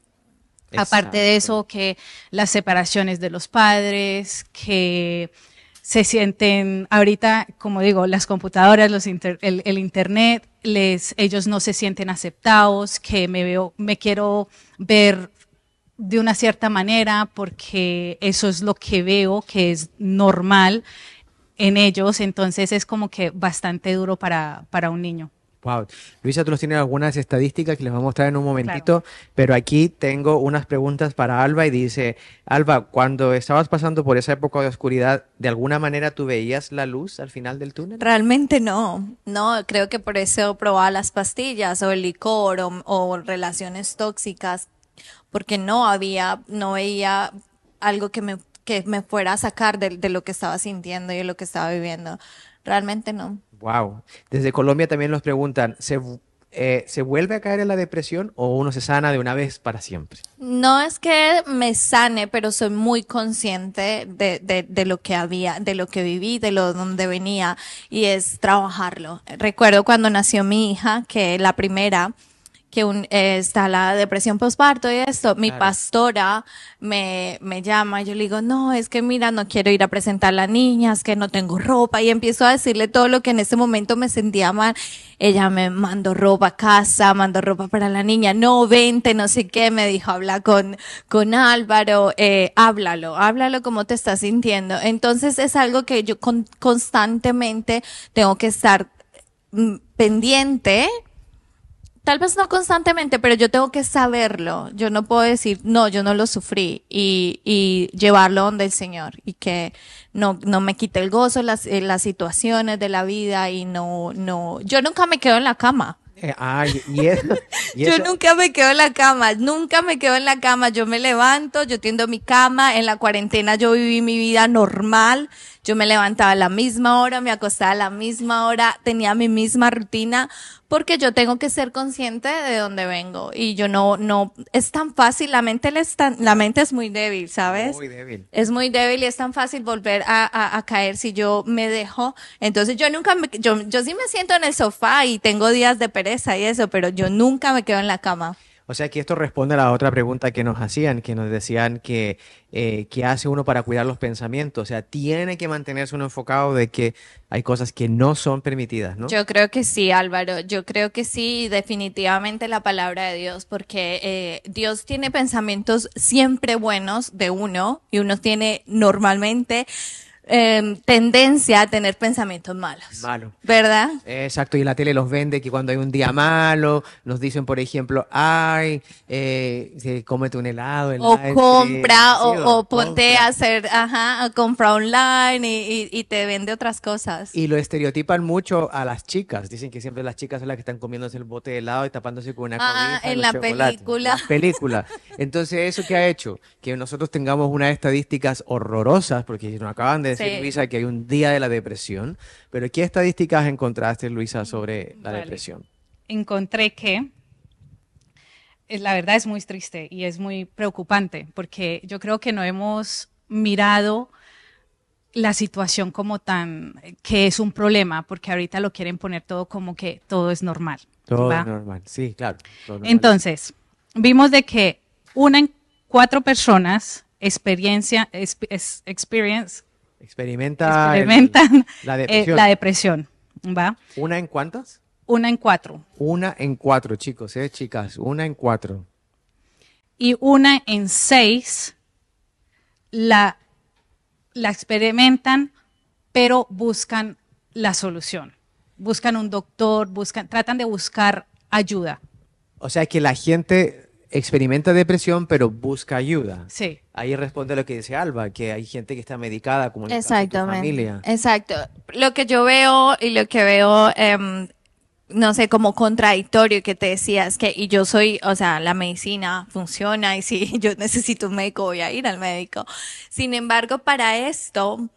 Aparte de Exacto. eso, que las separaciones de los padres, que se sienten, ahorita, como digo, las computadoras, los inter- el, el internet, les, ellos no se sienten aceptados, que me veo, me quiero ver de una cierta manera porque eso es lo que veo que es normal en ellos, entonces es como que bastante duro para, para un niño. Wow. Luisa, tú nos tienes algunas estadísticas que les vamos a mostrar en un momentito, pero aquí tengo unas preguntas para Alba y dice, Alba, cuando estabas pasando por esa época de oscuridad, ¿de alguna manera tú veías la luz al final del túnel? Realmente no, no, creo que por eso probaba las pastillas o el licor o, o relaciones tóxicas, porque no había, no veía algo que me, que me fuera a sacar de, de lo que estaba sintiendo y de lo que estaba viviendo. Realmente no. Wow. Desde Colombia también nos preguntan, ¿se, eh, ¿se vuelve a caer en la depresión o uno se sana de una vez para siempre? No es que me sane, pero soy muy consciente de, de, de lo que había, de lo que viví, de lo donde venía, y es trabajarlo. Recuerdo cuando nació mi hija, que la primera, que un, eh, está la depresión postparto y esto, mi Claro. pastora me, me llama y yo le digo, no, es que mira, no quiero ir a presentar a las niñas, que no tengo ropa, y empiezo a decirle todo lo que en ese momento me sentía mal. Ella me mandó ropa a casa, mandó ropa para la niña, no, vente, no sé qué, me dijo, habla con, con Álvaro, eh, háblalo, háblalo como te estás sintiendo. Entonces es algo que yo con- constantemente tengo que estar mm, pendiente Tal vez no constantemente, pero yo tengo que saberlo. Yo no puedo decir, no, yo no lo sufrí y, y llevarlo donde el Señor y que no, no me quite el gozo las, eh, las situaciones de la vida y no, no, yo nunca me quedo en la cama. Eh, ah, y, y eso, y Yo nunca me quedo en la cama, nunca me quedo en la cama. Yo me levanto, yo tiendo mi cama. En la cuarentena yo viví mi vida normal. Yo me levantaba a la misma hora, me acostaba a la misma hora, tenía mi misma rutina, porque yo tengo que ser consciente de dónde vengo. Y yo no, no, es tan fácil, la mente, es tan- la mente es muy débil, ¿sabes? Muy débil. Es muy débil y es tan fácil volver a, a- a caer si yo me dejo. Entonces yo nunca me, yo, yo sí me siento en el sofá y tengo días de pereza y eso, pero yo nunca me quedo en la cama. O sea que esto responde a la otra pregunta que nos hacían, que nos decían que eh, qué hace uno para cuidar los pensamientos. O sea, tiene que mantenerse uno enfocado de que hay cosas que no son permitidas, ¿no? Yo creo que sí, Álvaro. Yo creo que sí, definitivamente la palabra de Dios, porque eh, Dios tiene pensamientos siempre buenos de uno y uno tiene normalmente eh, tendencia a tener pensamientos malos. Malo. ¿Verdad? Exacto, y la tele los vende que cuando hay un día malo, nos dicen, por ejemplo, ay, eh, se- cómete un helado. el O ice cream", compra, o, o ponte compra. a hacer, ajá, compra online y, y- y te vende otras cosas. Y lo estereotipan mucho a las chicas. Dicen que siempre las chicas son las que están comiéndose el bote de helado y tapándose con una Ah, en la chocolates. película. La película. Entonces, ¿eso qué ha hecho? Que nosotros tengamos unas estadísticas horrorosas, porque nos acaban de decir, Sí. Luisa, que hay un día de la depresión. Pero ¿qué estadísticas encontraste, Luisa, sobre la Vale. depresión? encontré que eh, la verdad es muy triste y es muy preocupante porque yo creo que no hemos mirado la situación como tan que es un problema porque ahorita lo quieren poner todo como que todo es normal. Todo es normal. Sí, claro. normal. Entonces, vimos de que una en cuatro personas experiencia, es- experience, Experimenta el- experimentan la eh, depresión. la depresión. ¿va? ¿Una en cuántas? Una en cuatro. Una en cuatro, chicos, ¿eh, chicas? Una en cuatro. y una en seis la, la experimentan, pero buscan la solución. Buscan un doctor, buscan, tratan de buscar ayuda. O sea que la gente experimenta depresión, pero busca ayuda. Sí. Ahí responde lo que dice Alba, que hay gente que está medicada, como en el caso de tu familia. Exacto. Lo que yo veo y lo que veo, em, no sé, como contradictorio que te decías que, y yo soy, o sea, la medicina funciona y si yo necesito un médico voy a ir al médico. Sin embargo, para esto,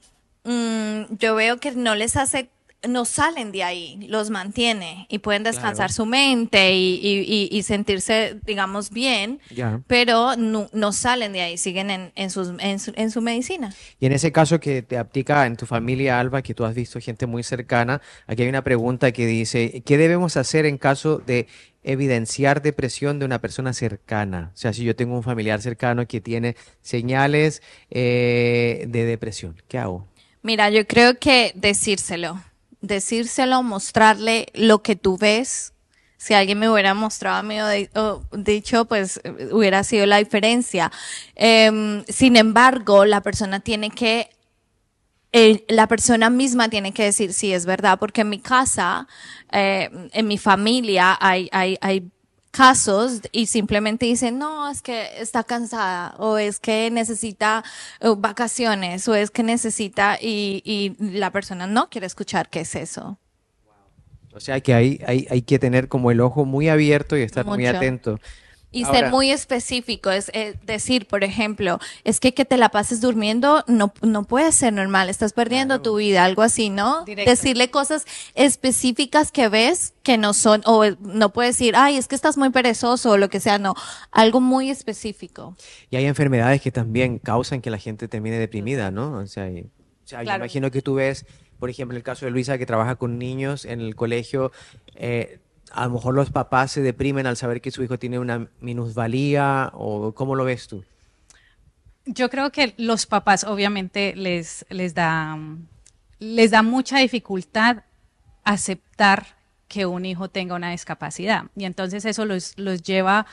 mm, yo veo que no les hace no salen de ahí, los mantiene y pueden descansar su mente y, sentirse, digamos, bien, pero no, salen de ahí, siguen en, en, su, medicina. Y en ese caso que te aplica en tu familia, Alba, que tú has visto gente muy cercana, aquí hay una pregunta que dice, ¿qué debemos hacer en caso de evidenciar depresión de una persona cercana? O sea, si yo tengo un familiar cercano que tiene señales eh, de depresión, ¿qué hago? Mira, yo creo que decírselo decírselo, mostrarle lo que tú ves. Si alguien me hubiera mostrado a mí o, dicho, pues hubiera sido la diferencia. Em, sin embargo, la persona tiene que la persona misma tiene que decir si es verdad, porque en mi casa, eh, en mi familia, hay, hay, hay casos y simplemente dicen, no, es que está cansada o es que necesita uh, vacaciones o es que necesita y, y, la persona no quiere escuchar qué es eso. O sea que hay, hay, hay que tener como el ojo muy abierto y estar muy atento. Y ser muy específico, es, decir, por ejemplo, es que que te la pases durmiendo no, no puede ser normal, estás perdiendo tu vida, algo así, ¿no? Decirle cosas específicas que ves que no son, o no puedes decir, ay, es que estás muy perezoso o lo que sea, no, algo muy específico. Y hay enfermedades que también causan que la gente termine deprimida, ¿no? O sea, yo imagino que tú ves, por ejemplo, el caso de Luisa que trabaja con niños en el colegio, eh, a lo mejor los papás se deprimen al saber que su hijo tiene una minusvalía o cómo lo ves tú? Yo creo que los papás obviamente les, les, da, les da mucha dificultad aceptar que un hijo tenga una discapacidad y entonces eso los, los lleva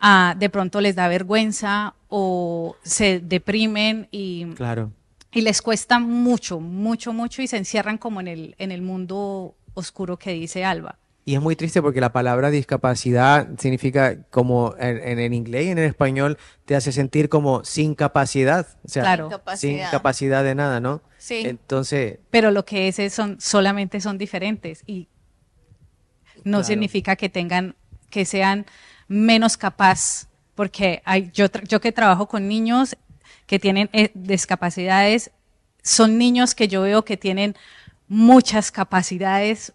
a, de pronto les da vergüenza o se deprimen y, claro. y les cuesta mucho, mucho, mucho y se encierran como en el, en el mundo oscuro que dice Alba. Y es muy triste porque la palabra discapacidad significa como en, el inglés y en el español te hace sentir como sin capacidad. O sea, claro. sin capacidad de nada, ¿no? Sí. Entonces. Pero lo que es, es son, solamente son diferentes y no significa que tengan, que sean menos capaz. Porque hay, yo, yo que trabajo con niños que tienen eh, discapacidades, son niños que yo veo que tienen muchas capacidades,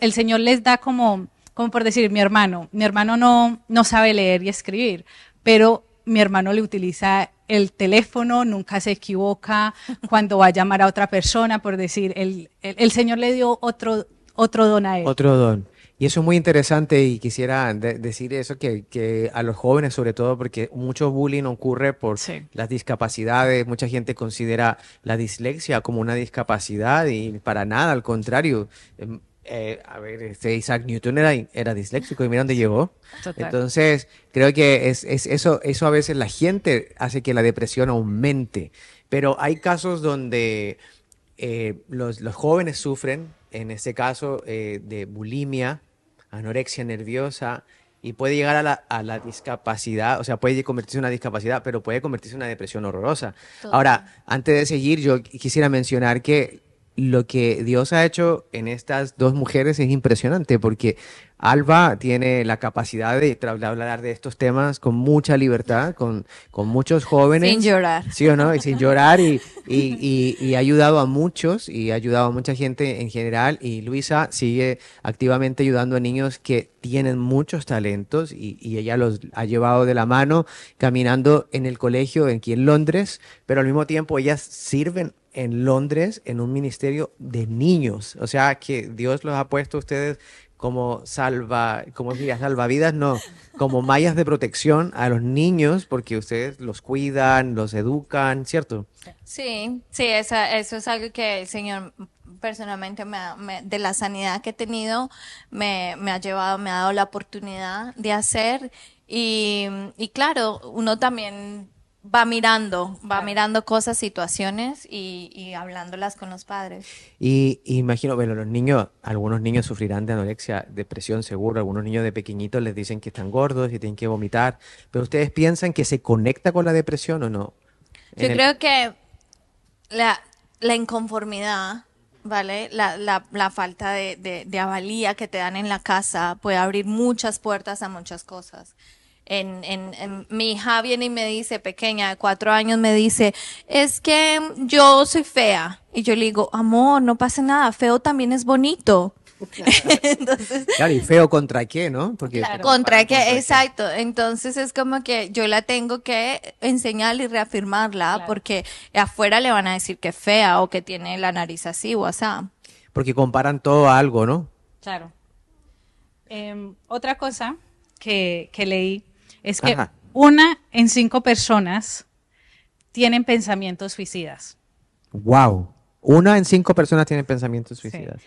El Señor les da como, como por decir, mi hermano, mi hermano no, no sabe leer y escribir, pero mi hermano le utiliza el teléfono, nunca se equivoca cuando va a llamar a otra persona, por decir, el, el, Señor le dio otro, otro don a él. Otro don. Y eso es muy interesante y quisiera decir eso que, que, a los jóvenes sobre todo porque mucho bullying ocurre por las discapacidades, mucha gente considera la dislexia como una discapacidad y para nada, al contrario. Em, eh, a ver, este Isaac Newton era, era disléxico y mira dónde llegó. Entonces, creo que es, es, eso, eso a veces la gente hace que la depresión aumente, pero hay casos donde eh, los, los, jóvenes sufren, en este caso eh, de bulimia, anorexia nerviosa y puede llegar a la, a la, discapacidad, o sea, puede convertirse en una discapacidad, pero puede convertirse en una depresión horrorosa. Ahora, antes de seguir, yo quisiera mencionar que lo que Dios ha hecho en estas dos mujeres es impresionante porque Alba tiene la capacidad de hablar de estos temas con mucha libertad, con, con muchos jóvenes. Sin llorar. Sí o no, y sin llorar y, y, y, ha ayudado a muchos y ha ayudado a mucha gente en general. Y Luisa sigue activamente ayudando a niños que tienen muchos talentos y, y ella los ha llevado de la mano caminando en el colegio aquí en Londres, pero al mismo tiempo ellas sirven en Londres en un ministerio de niños. O sea que Dios los ha puesto a ustedes como salva, como diría, salvavidas, no, como mallas de protección a los niños porque ustedes los cuidan, los educan, ¿cierto? Sí, sí, esa, eso es algo que el Señor personalmente me, de la sanidad que he tenido me, me, ha llevado, me ha dado la oportunidad de hacer y, y claro, uno también va mirando, va mirando cosas, situaciones y, y, hablándolas con los padres. Y, imagino, bueno, los niños, algunos niños sufrirán de anorexia, depresión seguro, algunos niños de pequeñitos les dicen que están gordos y tienen que vomitar, pero ¿ustedes piensan que se conecta con la depresión o no? Yo creo que la, la inconformidad, ¿vale? La, la, la falta de, de, de avalía que te dan en la casa puede abrir muchas puertas a muchas cosas en, en, mi hija viene y me dice, pequeña de cuatro años, me dice, es que yo soy fea. Y yo le digo, amor, no pasa nada, feo también es bonito. Entonces, claro, y feo contra qué, ¿no? Porque contra qué, exacto. Entonces es como que yo la tengo que enseñar y reafirmarla porque afuera le van a decir que es fea o que tiene la nariz así o así. Porque comparan todo a algo, ¿no? Claro. Em, otra cosa que, que leí es que una en cinco personas tienen pensamientos suicidas. Wow. Una en cinco personas tienen pensamientos suicidas.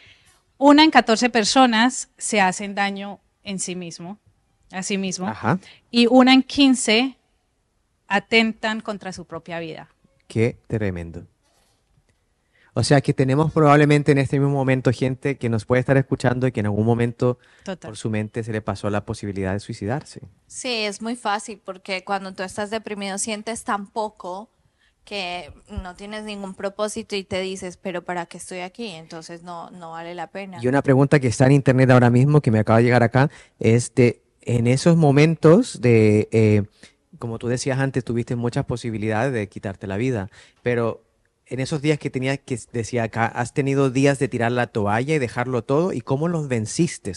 Una en catorce personas se hacen daño en sí mismo, a sí mismo. Y una en quince atentan contra su propia vida. Qué tremendo. O sea que tenemos probablemente en este mismo momento gente que nos puede estar escuchando y que en algún momento por su mente se le pasó la posibilidad de suicidarse. Sí, es muy fácil porque cuando tú estás deprimido sientes tan poco que no tienes ningún propósito y te dices, pero ¿para qué estoy aquí? Entonces no, no vale la pena. Y una pregunta que está en internet ahora mismo, que me acaba de llegar acá, es de, en esos momentos de, eh, como tú decías antes, tuviste muchas posibilidades de quitarte la vida, pero en esos días que tenía que decía acá, has tenido días de tirar la toalla y dejarlo todo, ¿y cómo los venciste?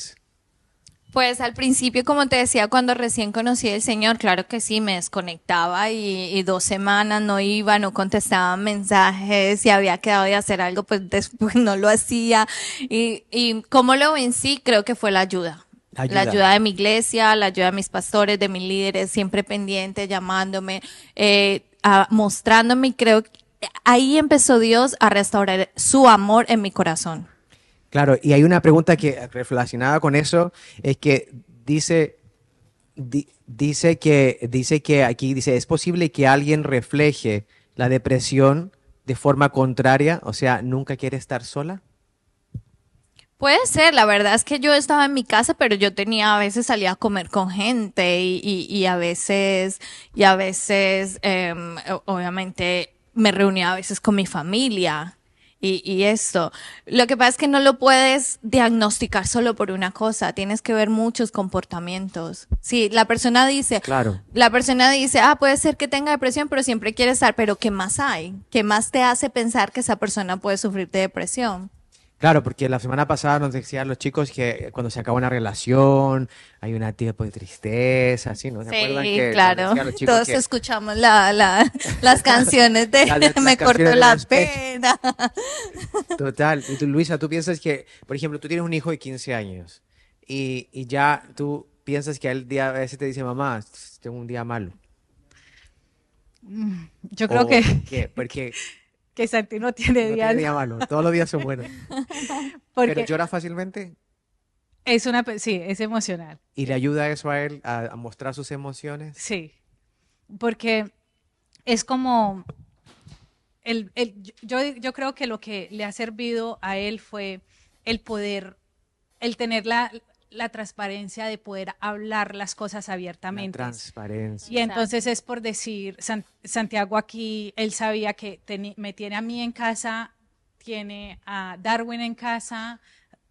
Pues al principio, como te decía, cuando recién conocí al Señor, claro que sí, me desconectaba y, dos semanas no iba, no contestaba mensajes, si había quedado de hacer algo, pues después no lo hacía. Y, y cómo lo vencí, creo que fue la ayuda. La ayuda de mi iglesia, la ayuda de mis pastores, de mis líderes, siempre pendientes, llamándome, eh, mostrándome, creo que ahí empezó Dios a restaurar su amor en mi corazón. Claro, y hay una pregunta que relacionada con eso es que dice dice que dice que aquí dice es posible que alguien refleje la depresión de forma contraria, o sea, nunca quiere estar sola. Puede ser, la verdad es que yo estaba en mi casa, pero yo tenía, a veces salía a comer con gente y, y, a veces, y a veces, em, obviamente, me reunía a veces con mi familia y, y, esto. Lo que pasa es que no lo puedes diagnosticar solo por una cosa, tienes que ver muchos comportamientos. Sí, la persona dice, claro. la persona dice, ah, puede ser que tenga depresión, pero siempre quiere estar, pero ¿qué más hay? ¿Qué más te hace pensar que esa persona puede sufrir de depresión? Claro, porque la semana pasada nos decían los chicos que cuando se acaba una relación hay una tipo de tristeza, ¿sí? ¿no? ¿Se sí, claro. Todos escuchamos la, la, las canciones de Me cortó la pena. Total. Y tú, Luisa, tú piensas que, por ejemplo, tú tienes un hijo de 15 años y, y ya tú piensas que el día a veces te dice, mamá, tengo un día malo. Mm, yo creo que... ¿qué? Porque que Santi no tiene día, malo, todos los días son buenos. Pero llora fácilmente. Es una, sí, es emocional. ¿Y le ayuda eso a él a, mostrar sus emociones? Sí, porque es como, el, yo, yo creo que lo que le ha servido a él fue el poder, el tener la, la transparencia de poder hablar las cosas abiertamente. transparencia. Y entonces es por decir, Santiago aquí, él sabía que me tiene a mí en casa, tiene a Darwin en casa,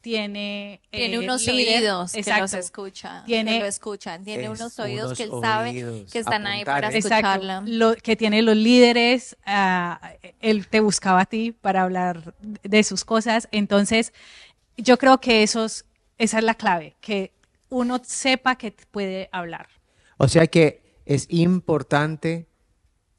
tiene, tiene eh, unos oídos que los escucha, tiene, lo escuchan, tiene unos oídos que él sabe que están ahí para escucharlo. Lo, que tiene los líderes, ah, él te buscaba a ti para hablar de sus cosas, entonces yo creo que esos esa es la clave, que uno sepa que puede hablar. O sea que es importante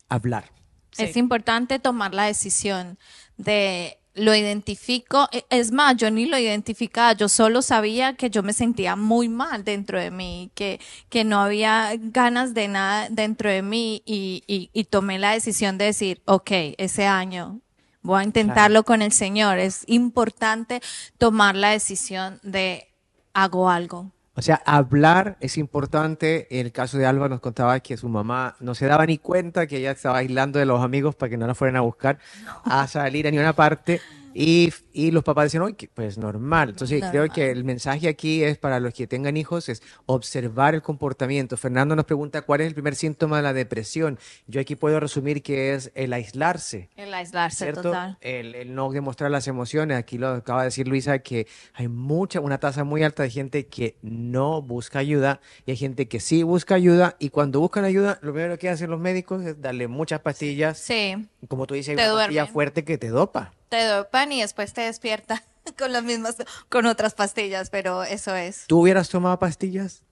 hablar. Es importante tomar la decisión de lo identifico, e, es más, yo ni lo identificaba, yo solo sabía que yo me sentía muy mal dentro de mí, que, que no había ganas de nada dentro de mí y, y, tomé la decisión de decir, ok, ese año voy a intentarlo con el Señor. Es importante tomar la decisión de hago algo. O sea, hablar es importante. En el caso de Alba nos contaba que su mamá no se daba ni cuenta que ella estaba aislando de los amigos para que no la fueran a buscar a salir a ni una parte. Y, y los papás decían, oye, pues normal. Entonces creo que el mensaje aquí es para los que tengan hijos, es observar el comportamiento. Fernando nos pregunta cuál es el primer síntoma de la depresión. Yo aquí puedo resumir que es el aislarse. El aislarse, ¿cierto? total. El, el no demostrar las emociones. Aquí lo acaba de decir Luisa, que hay mucha, una tasa muy alta de gente que no busca ayuda y hay gente que sí busca ayuda y cuando buscan ayuda, lo primero que hacen los médicos es darle muchas pastillas. Sí, Como tú dices, Te hay una pastilla fuerte que te dopa. Te dopan y después te despierta con las mismas, con otras pastillas, pero eso es. ¿Tú hubieras tomado pastillas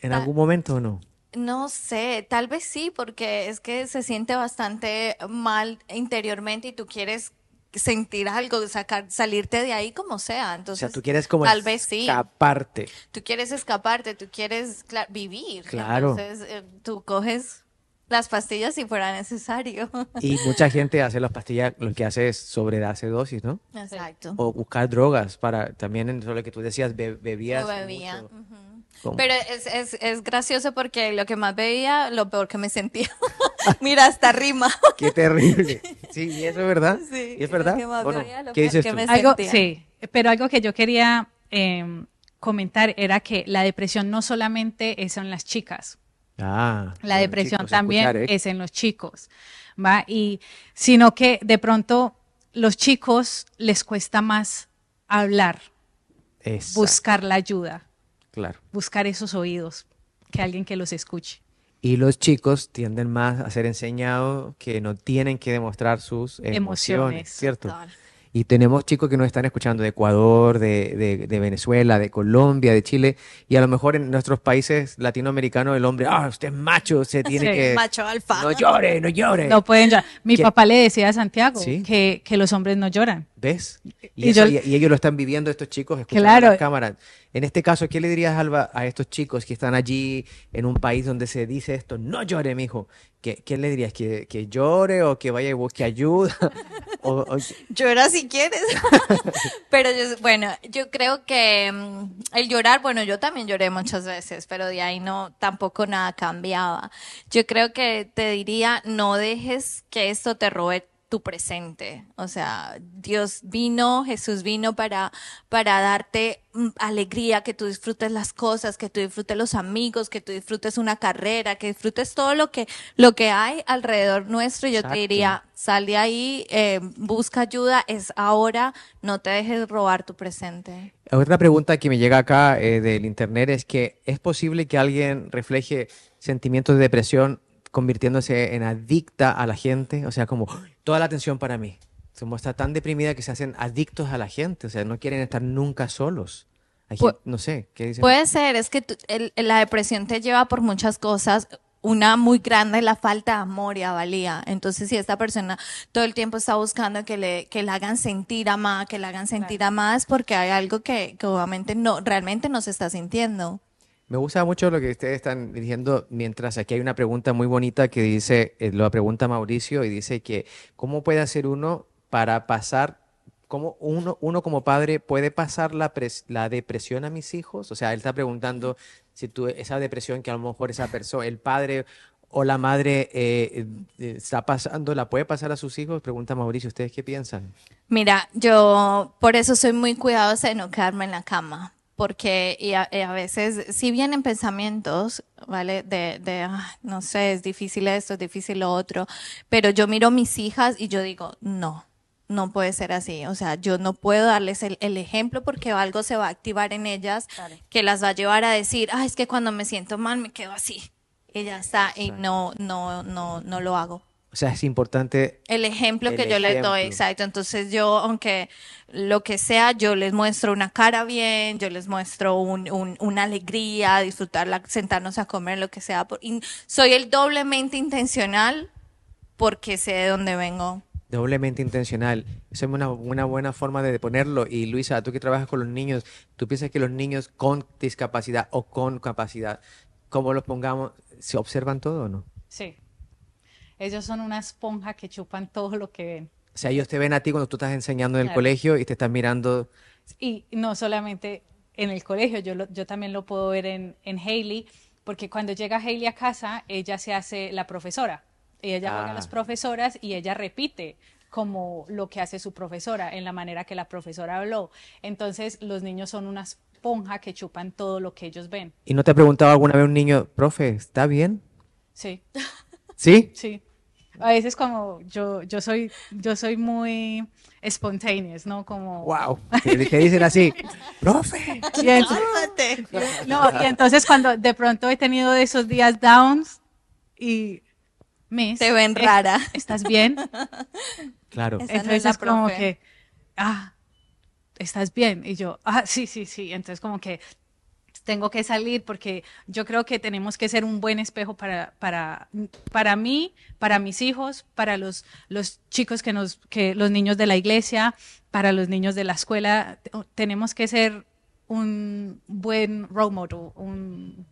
en algún momento o no? No sé, tal vez sí, porque es que se siente bastante mal interiormente y tú quieres sentir algo, sacar, salirte de ahí como sea. O Entonces, sea, tú quieres como tal vez sí. escaparte. Tú quieres escaparte, tú quieres vivir. Claro. Entonces, eh, tú coges las pastillas si fuera necesario. Y mucha gente hace las pastillas, lo que hace es sobredarse dosis, ¿no? Exacto. O buscar drogas para, también en lo que tú decías, be- bebías Lo bebía. mucho. ujú. ¿Cómo? Pero es, es, es gracioso porque lo que más bebía, lo peor que me sentía. Mira, hasta rima. Qué terrible. Sí, y eso es verdad. Sí, ¿Y es lo verdad? que más ¿O no? bebía, lo ¿Qué peor dices que tú? me Algo, sentía. sí, pero algo que yo quería eh, comentar era que la depresión no solamente es en las chicas, Ah, la depresión chicos, también escuchar, ¿eh? es en los chicos, ¿va? Y sino que de pronto los chicos les cuesta más hablar, Exacto, buscar la ayuda, claro. buscar esos oídos, que alguien que los escuche. Y los chicos tienden más a ser enseñados que no tienen que demostrar sus emociones, Emociones. ¿cierto? Total. Y tenemos chicos que nos están escuchando de Ecuador, de, de- de Venezuela, de Colombia, de Chile, y a lo mejor en nuestros países latinoamericanos el hombre, ah, usted es macho, se tiene Sí. que... Macho alfa. No llore, no llore. No pueden llorar. Mi ¿Qué? papá le decía a Santiago Sí. que, que los hombres no lloran. ¿Ves? Y, Y eso- yo- y- ellos lo están viviendo estos chicos, escuchando Claro. las cámaras. En este caso, ¿qué le dirías, Alba, a estos chicos que están allí en un país donde se dice esto? No llore, mijo. ¿Qué, qué le dirías? ¿Que, que llore o que vaya y busque ayuda? o, o- Llora si quieres. pero yo, bueno, yo creo que mm, el llorar, bueno, yo también lloré muchas veces, pero de ahí no, tampoco nada cambiaba. Yo creo que te diría, no dejes que esto te robe tu presente. O sea, Dios vino, Jesús vino para, para darte mm, alegría, que tú disfrutes las cosas, que tú disfrutes los amigos, que tú disfrutes una carrera, que disfrutes todo lo que, lo que hay alrededor nuestro. Yo Exacto. te diría, sal de ahí, eh, busca ayuda, es ahora, no te dejes robar tu presente. Otra pregunta que me llega acá eh, del internet es que ¿es posible que alguien refleje sentimientos de depresión convirtiéndose en adicta a la gente? O sea, como toda la atención para mí. Se muestra tan deprimida que se hacen adictos a la gente, o sea, no quieren estar nunca solos. Hay Pu- gente- no sé, ¿qué dicen? Puede ser, es que tú- el- la depresión te lleva por muchas cosas. Una muy grande es la falta de amor y valía. Entonces, si esta persona todo el tiempo está buscando que le, que la hagan sentir amada, que la hagan sentir amada, es porque hay algo que, que obviamente no, realmente no se está sintiendo. Me gusta mucho lo que ustedes están diciendo, mientras aquí hay una pregunta muy bonita que dice, eh, lo pregunta Mauricio y dice que ¿cómo puede hacer uno para pasar, cómo uno, uno como padre puede pasar la, la depresión a mis hijos? O sea, él está preguntando si tú, esa depresión que a lo mejor esa persona, el padre o la madre eh, eh, está pasando, ¿la puede pasar a sus hijos? Pregunta Mauricio, ¿ustedes qué piensan? Mira, yo por eso soy muy cuidadosa de no quedarme en la cama, porque y a, y a veces si vienen pensamientos, ¿vale? De, de "Ah, no sé, es difícil esto, es difícil lo otro, pero yo miro a mis hijas y yo digo, no. No puede ser así, o sea, yo no puedo darles el, el ejemplo porque algo se va a activar en ellas que las va a llevar a decir, ah, es que cuando me siento mal me quedo así y ya está, y no, no, no, no lo hago. O sea, es importante El ejemplo El que yo les doy, ejemplo. exacto. Entonces yo, aunque lo que sea, yo les muestro una cara bien, yo les muestro un, un- una alegría, disfrutarla, sentarnos a comer, lo que sea. Soy el doblemente intencional porque sé de dónde vengo. Doblemente intencional. Esa es una, una buena forma de ponerlo. Y Luisa, tú que trabajas con los niños, ¿tú piensas que los niños con discapacidad o con capacidad, como los pongamos, se observan todo o no? Sí. Ellos son una esponja que chupan todo lo que ven. O sea, ellos te ven a ti cuando tú estás enseñando en el Claro. colegio y te están mirando. Y no solamente en el colegio, yo, lo- yo también lo puedo ver en, en Hailey, porque cuando llega Hailey a casa, ella se hace la profesora. Y ella juega a Ah. las profesoras y ella repite como lo que hace su profesora, en la manera que la profesora habló. Entonces, los niños son una esponja que chupan todo lo que ellos ven. ¿Y no te ha preguntado alguna vez un niño, profe, ¿está bien? Sí. ¿Sí? Sí. A veces como yo, yo soy, yo soy muy spontaneous, ¿no? Como ¡Wow! Que, que dicen así, profe. y entonces, no, y entonces cuando de pronto he tenido de esos días downs y Miss, Te ven ¿es- rara. ¿Estás bien? Claro. Esa Entonces es como profe. que, ah, ¿estás bien? Y yo, ah, sí, sí, sí. Entonces como que tengo que salir porque yo creo que tenemos que ser un buen espejo para, para, para mí, para mis hijos, para los, los chicos que nos, que los niños de la iglesia, para los niños de la escuela. Tenemos que ser un buen role model, un,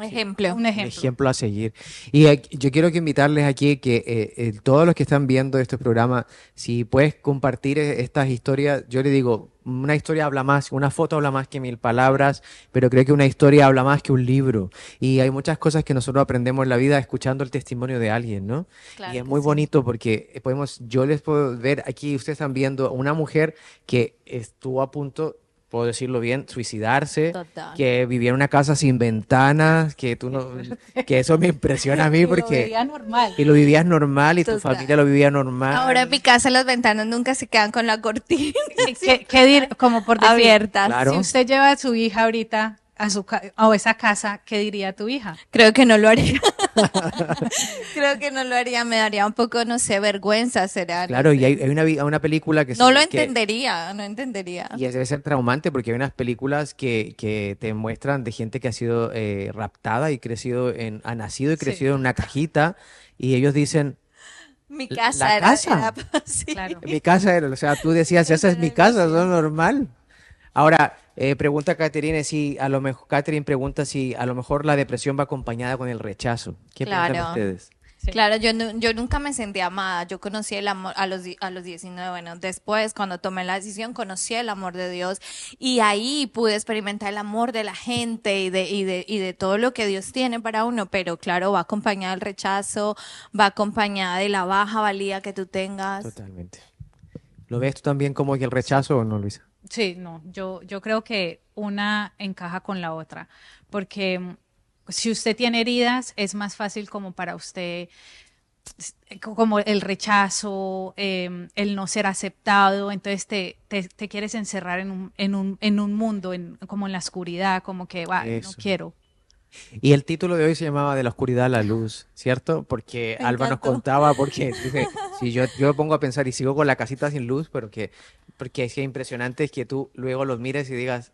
Ejemplo. un Un ejemplo. ejemplo a seguir. Y aquí- yo quiero que invitarles aquí que eh, eh, todos los que están viendo este programa, si puedes compartir eh, estas historias, yo le digo, una historia habla más, una foto habla más que mil palabras, pero creo que una historia habla más que un libro. Y hay muchas cosas que nosotros aprendemos en la vida escuchando el testimonio de alguien, ¿no? Claro y es muy sí. bonito porque podemos, yo les puedo ver aquí, ustedes están viendo una mujer que estuvo a punto, puedo decirlo bien, suicidarse, Total. que vivía en una casa sin ventanas, que tú no, que eso me impresiona a mí Y lo porque veía normal. y lo vivías normal y tu Total. familia lo vivía normal. Ahora en mi casa las ventanas nunca se quedan con la cortina ¿Qué, qué dir- como por decir, abiertas. Claro. Si usted lleva a su hija ahorita a su ca- a esa casa, ¿qué diría tu hija? Creo que no lo haría. Creo que no lo haría. Me daría un poco, no sé, vergüenza. Será. no Claro, y hay, hay una, una película que No se- lo que- entendería, no entendería. Y debe ser traumante porque hay unas películas que, que te muestran de gente que ha sido eh, raptada y crecido en, ha nacido y Sí. crecido en una cajita y ellos dicen, Mi casa la era, casa. era- sí. Claro. mi casa era, o sea, tú decías, esa es mi casa, eso es normal. Ahora, eh, pregunta Catherine si a lo mejor, Catherine pregunta si a lo mejor la depresión va acompañada con el rechazo. ¿Qué piensan Claro. ustedes? Sí. Claro, yo, nu- yo nunca me sentí amada. Yo conocí el amor a los, a los 19. Bueno, después, cuando tomé la decisión, conocí el amor de Dios y ahí pude experimentar el amor de la gente y de, y de, y de todo lo que Dios tiene para uno. Pero claro, va acompañada del rechazo, va acompañada de la baja valía que tú tengas. Totalmente. ¿Lo ves tú también como el rechazo o no, Luisa? Sí, no, yo, yo creo que una encaja con la otra, porque mm, si usted tiene heridas, es más fácil como para usted, s- como el rechazo, eh, el no ser aceptado, entonces te, te, te quieres encerrar en un, en un, en un mundo, en, como en la oscuridad, como que, "Ay, no quiero. Y el título de hoy se llamaba De la oscuridad a la luz, ¿cierto? Porque Me Alba nos contaba, porque dice, si yo, yo me pongo a pensar y sigo con la casita sin luz, pero que, porque es que impresionante es que tú luego los mires y digas,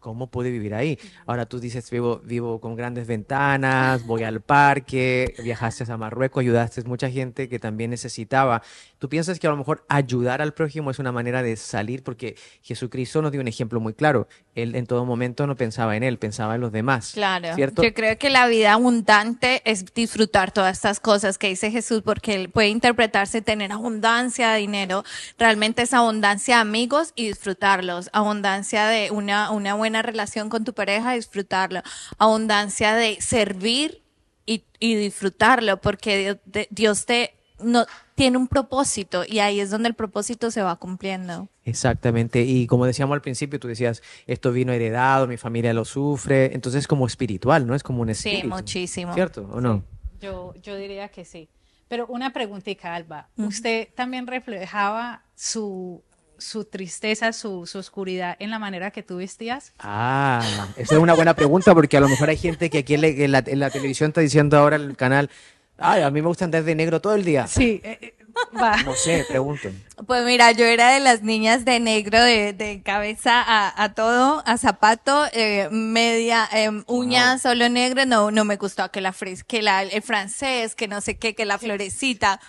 ¿cómo pude vivir ahí? Ahora tú dices, vivo, vivo con grandes ventanas, voy al parque, viajaste a Marruecos, ayudaste a mucha gente que también necesitaba. ¿Tú piensas que a lo mejor ayudar al prójimo es una manera de salir? Porque Jesucristo nos dio un ejemplo muy claro. Él en todo momento no pensaba en él, pensaba en los demás. Claro, ¿Cierto? yo creo que la vida abundante es disfrutar todas estas cosas que dice Jesús, porque él puede interpretarse tener abundancia de dinero, realmente es abundancia de amigos y disfrutarlos, abundancia de una, una buena relación con tu pareja, disfrutarlo, abundancia de servir y, y disfrutarlo, porque Dios, de- Dios te no tiene un propósito y ahí es donde el propósito se va cumpliendo. Exactamente, y como decíamos al principio, tú decías, esto vino heredado, mi familia lo sufre, entonces es como espiritual, ¿no? Es como un Sí, espíritu. muchísimo. ¿Cierto o no? Yo, yo diría que sí. Pero una preguntita, Alba. ¿Usted también reflejaba su, su tristeza, su, su oscuridad en la manera que tú vestías? Ah, esa es una buena pregunta porque a lo mejor hay gente que aquí en la, en la- en la televisión está diciendo ahora en el canal, ay, a mí me gusta andar de negro todo el día. Sí, eh, eh, va. No sé, pregunto. Pues mira, yo era de las niñas de negro, de, de cabeza a, a todo, a zapato, eh, media, eh, uña solo negro, no, no me gustó que la fris, que la, el francés, que no sé qué, que la florecita.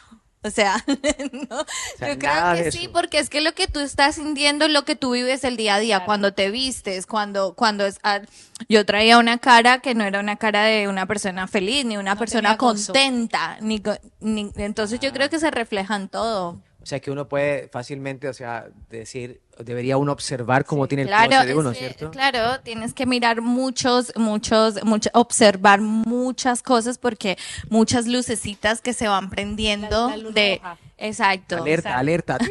O sea, no, sea, yo creo que sí, eso. porque es que lo que tú estás sintiendo es lo que tú vives el día a día, cuando te vistes, cuando, cuando es, ah, yo traía una cara que no era una cara de una persona feliz, ni una No persona contenta, ni, ni- entonces yo creo que se refleja en todo. O sea que uno puede fácilmente, o sea, decir, debería uno observar cómo tiene el claro, de uno, ¿cierto? Claro, tienes que mirar muchos, muchos, mucho, observar muchas cosas porque muchas lucecitas que se van prendiendo La- la luz de, roja. exacto. Alerta, alerta.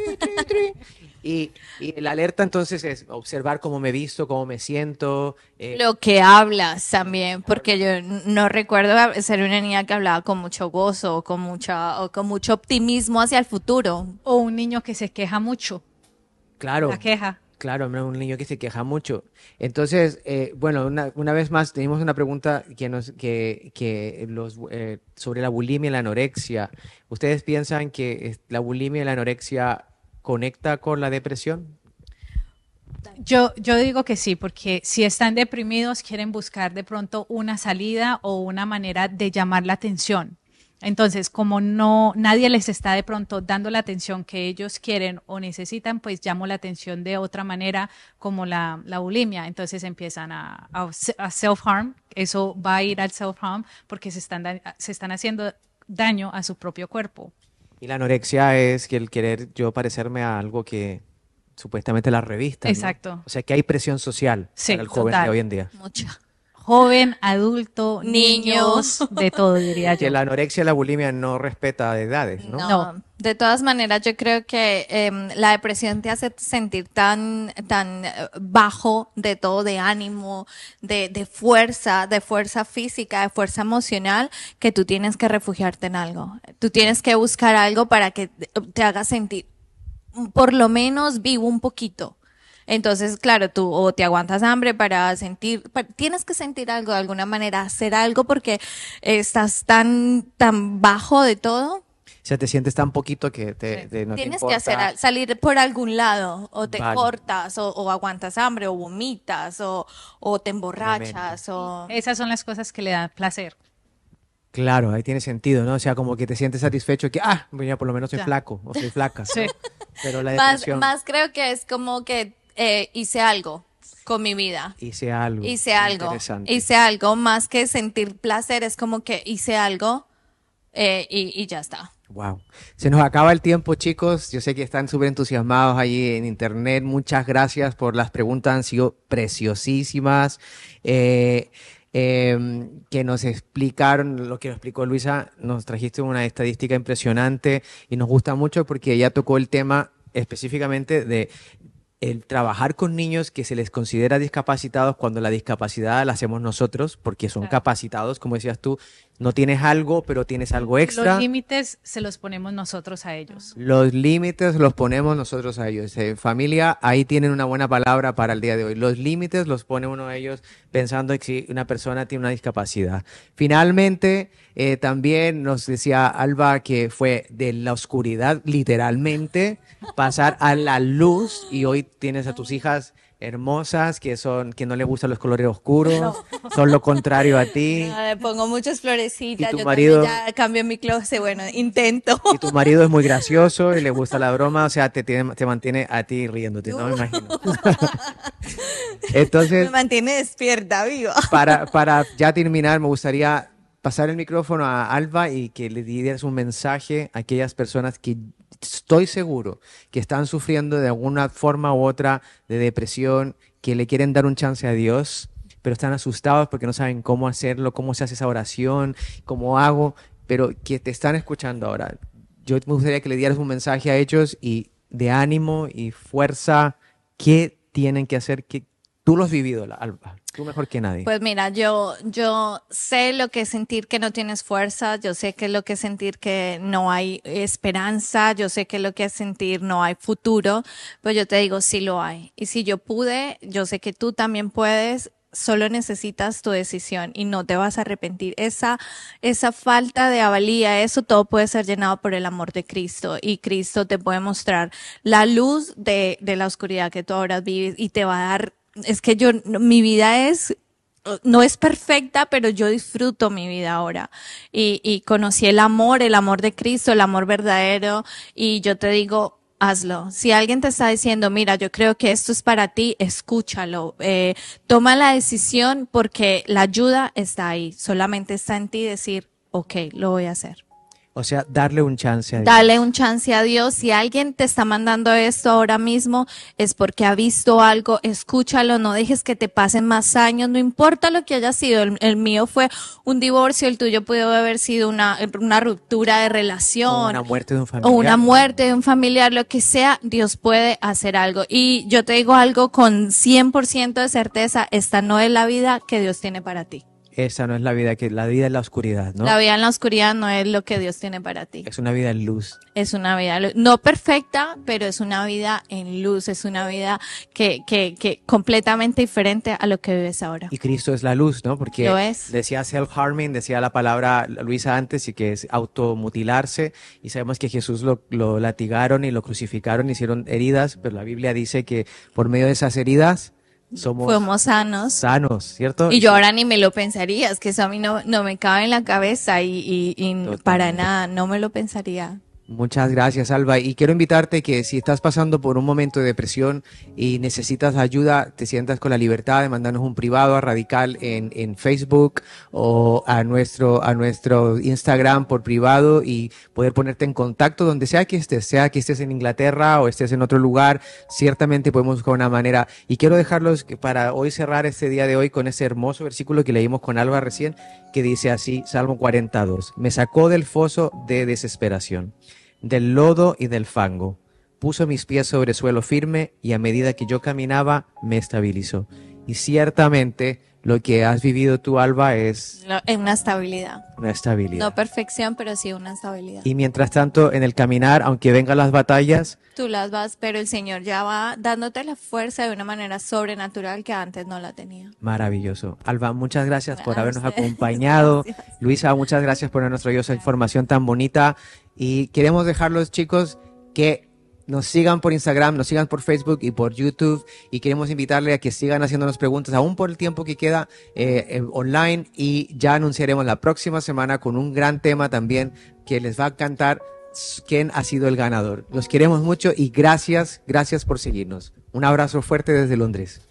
Y, y la alerta entonces es observar cómo me visto, cómo me siento. eh, Lo que hablas también, porque yo no recuerdo ser una niña que hablaba con mucho gozo, o con mucha, o con mucho optimismo hacia el futuro. O un niño que se queja mucho, claro. la queja. Claro, un niño que se queja mucho. Entonces, eh, bueno, una, una vez más tenemos una pregunta que nos, que, que los, eh, sobre la bulimia y la anorexia. ¿Ustedes piensan que la bulimia y la anorexia conecta con la depresión? Yo, yo digo que sí, porque si están deprimidos quieren buscar de pronto una salida o una manera de llamar la atención. Entonces, como no nadie les está de pronto dando la atención que ellos quieren o necesitan, pues llamo la atención de otra manera, como la, la bulimia. Entonces empiezan a, a, a self-harm. Eso va a ir al self-harm porque se están, da- se están haciendo daño a su propio cuerpo. Y la anorexia es que el querer yo parecerme a algo que supuestamente la revista. Exacto. O sea que hay presión social Sí, para el joven total. de hoy en día. Mucha. Joven, adulto, Niño. niños, de todo diría yo. Que la anorexia y la bulimia no respeta de edades, ¿no? No. No. De todas maneras, yo creo que em, la depresión te hace sentir tan, tan eh, bajo de todo, de ánimo, de, de fuerza, de fuerza física, de fuerza emocional, que tú tienes que refugiarte en algo. Tú tienes que buscar algo para que te- te haga sentir por lo menos vivo un poquito. Entonces, claro, tú o te aguantas hambre para sentir, tienes que sentir algo de alguna manera, hacer algo porque estás tan, tan bajo de todo. O sea, te sientes tan poquito que te, te- no te tienes que hacer, al- salir por algún lado, o te Vale. cortas, o, o aguantas hambre, o vomitas, o, o te emborrachas, o... Esas son las cosas que le dan placer. Claro, ahí tiene sentido, ¿no? O sea, como que te sientes satisfecho que, ah, bueno, ya por lo menos soy Ya. flaco o soy flaca. ¿no? Sí. Pero la Más, más creo que es como que eh, hice algo con mi vida. hice algo. hice algo, hice algo, más que sentir placer, es como que hice algo eh, y, y ya está. Wow. Se nos acaba el tiempo, chicos. Yo sé que están súper entusiasmados allí en internet. Muchas gracias por las preguntas, han sido preciosísimas. Eh, eh, que nos explicaron, lo que nos explicó Luisa, nos trajiste una estadística impresionante y nos gusta mucho porque ella tocó el tema específicamente de el trabajar con niños que se les considera discapacitados cuando la discapacidad la hacemos nosotros, porque son Claro. capacitados, como decías tú, no tienes algo, pero tienes algo extra. Los límites se los ponemos nosotros a ellos. Los límites los ponemos nosotros a ellos. Eh, familia, ahí tienen una buena palabra para el día de hoy. Los límites los pone uno de ellos pensando que si una persona tiene una discapacidad. Finalmente, eh, también nos decía Alba que fue de la oscuridad, literalmente, pasar a la luz y hoy tienes a tus hijas hermosas que son que no les gustan los colores oscuros, son lo contrario a ti. Le pongo muchas florecitas, ¿Y tu yo marido? ya cambio mi closet, bueno, intento. Y tu marido es muy gracioso y le gusta la broma, o sea, te, tiene- te mantiene a ti riéndote, ¿no? Me imagino. Me Entonces, mantiene despierta, viva. para, para ya terminar, me gustaría pasar el micrófono a Alba y que le dieras un mensaje a aquellas personas que estoy seguro que están sufriendo de alguna forma u otra de depresión, que le quieren dar un chance a Dios, pero están asustados porque no saben cómo hacerlo, cómo se hace esa oración, cómo hago, pero que te están escuchando ahora. Yo me gustaría que le dieras un mensaje a ellos y de ánimo y fuerza, ¿qué tienen que hacer? que Tú lo has vivido, Alba, tú mejor que nadie. Pues mira, yo, yo sé lo que es sentir que no tienes fuerza, yo sé que es lo que es sentir que no hay esperanza, yo sé que es lo que es sentir no hay futuro, pero yo te digo, sí lo hay. Y si yo pude, yo sé que tú también puedes, solo necesitas tu decisión y no te vas a arrepentir. Esa, esa falta de valía, eso todo puede ser llenado por el amor de Cristo y Cristo te puede mostrar la luz de, de la oscuridad que tú ahora vives y te va a dar, es que yo, mi vida es no es perfecta, pero yo disfruto mi vida ahora. Y, y conocí el amor, el amor de Cristo, el amor verdadero. Y yo te digo, hazlo. Si alguien te está diciendo, mira, yo creo que esto es para ti, escúchalo. Eh, toma la decisión porque la ayuda está ahí. Solamente está en ti decir, ok, lo voy a hacer. O sea, darle un chance a Dios. Dale un chance a Dios. Si alguien te está mandando esto ahora mismo, es porque ha visto algo, escúchalo, no dejes que te pasen más años, no importa lo que haya sido. El, el mío fue un divorcio, el tuyo pudo haber sido una, una ruptura de relación. O una muerte de un familiar. O una muerte de un familiar, lo que sea, Dios puede hacer algo. Y yo te digo algo con 100% de certeza, esta no es la vida que Dios tiene para ti. Esa no es la vida, que la vida es la oscuridad, ¿no? La vida en la oscuridad no es lo que Dios tiene para ti. Es una vida en luz. Es una vida, no perfecta, pero es una vida en luz, es una vida que, que, que completamente diferente a lo que vives ahora. Y Cristo es la luz, ¿no? Porque Lo es. decía self-harming, decía la palabra Luisa antes, y que es automutilarse, y sabemos que Jesús lo, lo latigaron y lo crucificaron, hicieron heridas, pero la Biblia dice que por medio de esas heridas, somos Fuimos sanos. sanos, ¿cierto? Y yo ahora ni me lo pensaría, es que eso a mí no, no me cabe en la cabeza y, y, y para nada, no me lo pensaría. Muchas gracias, Alba. Y quiero invitarte que si estás pasando por un momento de depresión y necesitas ayuda, te sientas con la libertad de mandarnos un privado a Radical en, en Facebook o a nuestro, a nuestro Instagram por privado y poder ponerte en contacto donde sea que estés, sea que estés en Inglaterra o estés en otro lugar, ciertamente podemos buscar una manera. Y quiero dejarlos para hoy cerrar este día de hoy con ese hermoso versículo que leímos con Alba recién, que dice así, Salmo 42, me sacó del foso de desesperación del lodo y del fango. Puso mis pies sobre suelo firme y a medida que yo caminaba me estabilizó. Y ciertamente lo que has vivido tú, Alba, es En una estabilidad. una estabilidad. No perfección, pero sí una estabilidad. y mientras tanto, en el caminar, aunque vengan las batallas, Tú las vas, pero el Señor ya va dándote la fuerza de una manera sobrenatural que antes no la tenía. maravilloso. Alba, muchas gracias por habernos acompañado. Gracias. Luisa, muchas gracias por traído esa información tan bonita. Y queremos dejarlos, chicos, que nos sigan por Instagram, nos sigan por Facebook y por YouTube. Y queremos invitarle a que sigan haciéndonos preguntas, aún por el tiempo que queda eh, online. Y ya anunciaremos la próxima semana con un gran tema también que les va a cantar quién ha sido el ganador. Los queremos mucho y gracias, gracias por seguirnos. Un abrazo fuerte desde Londres.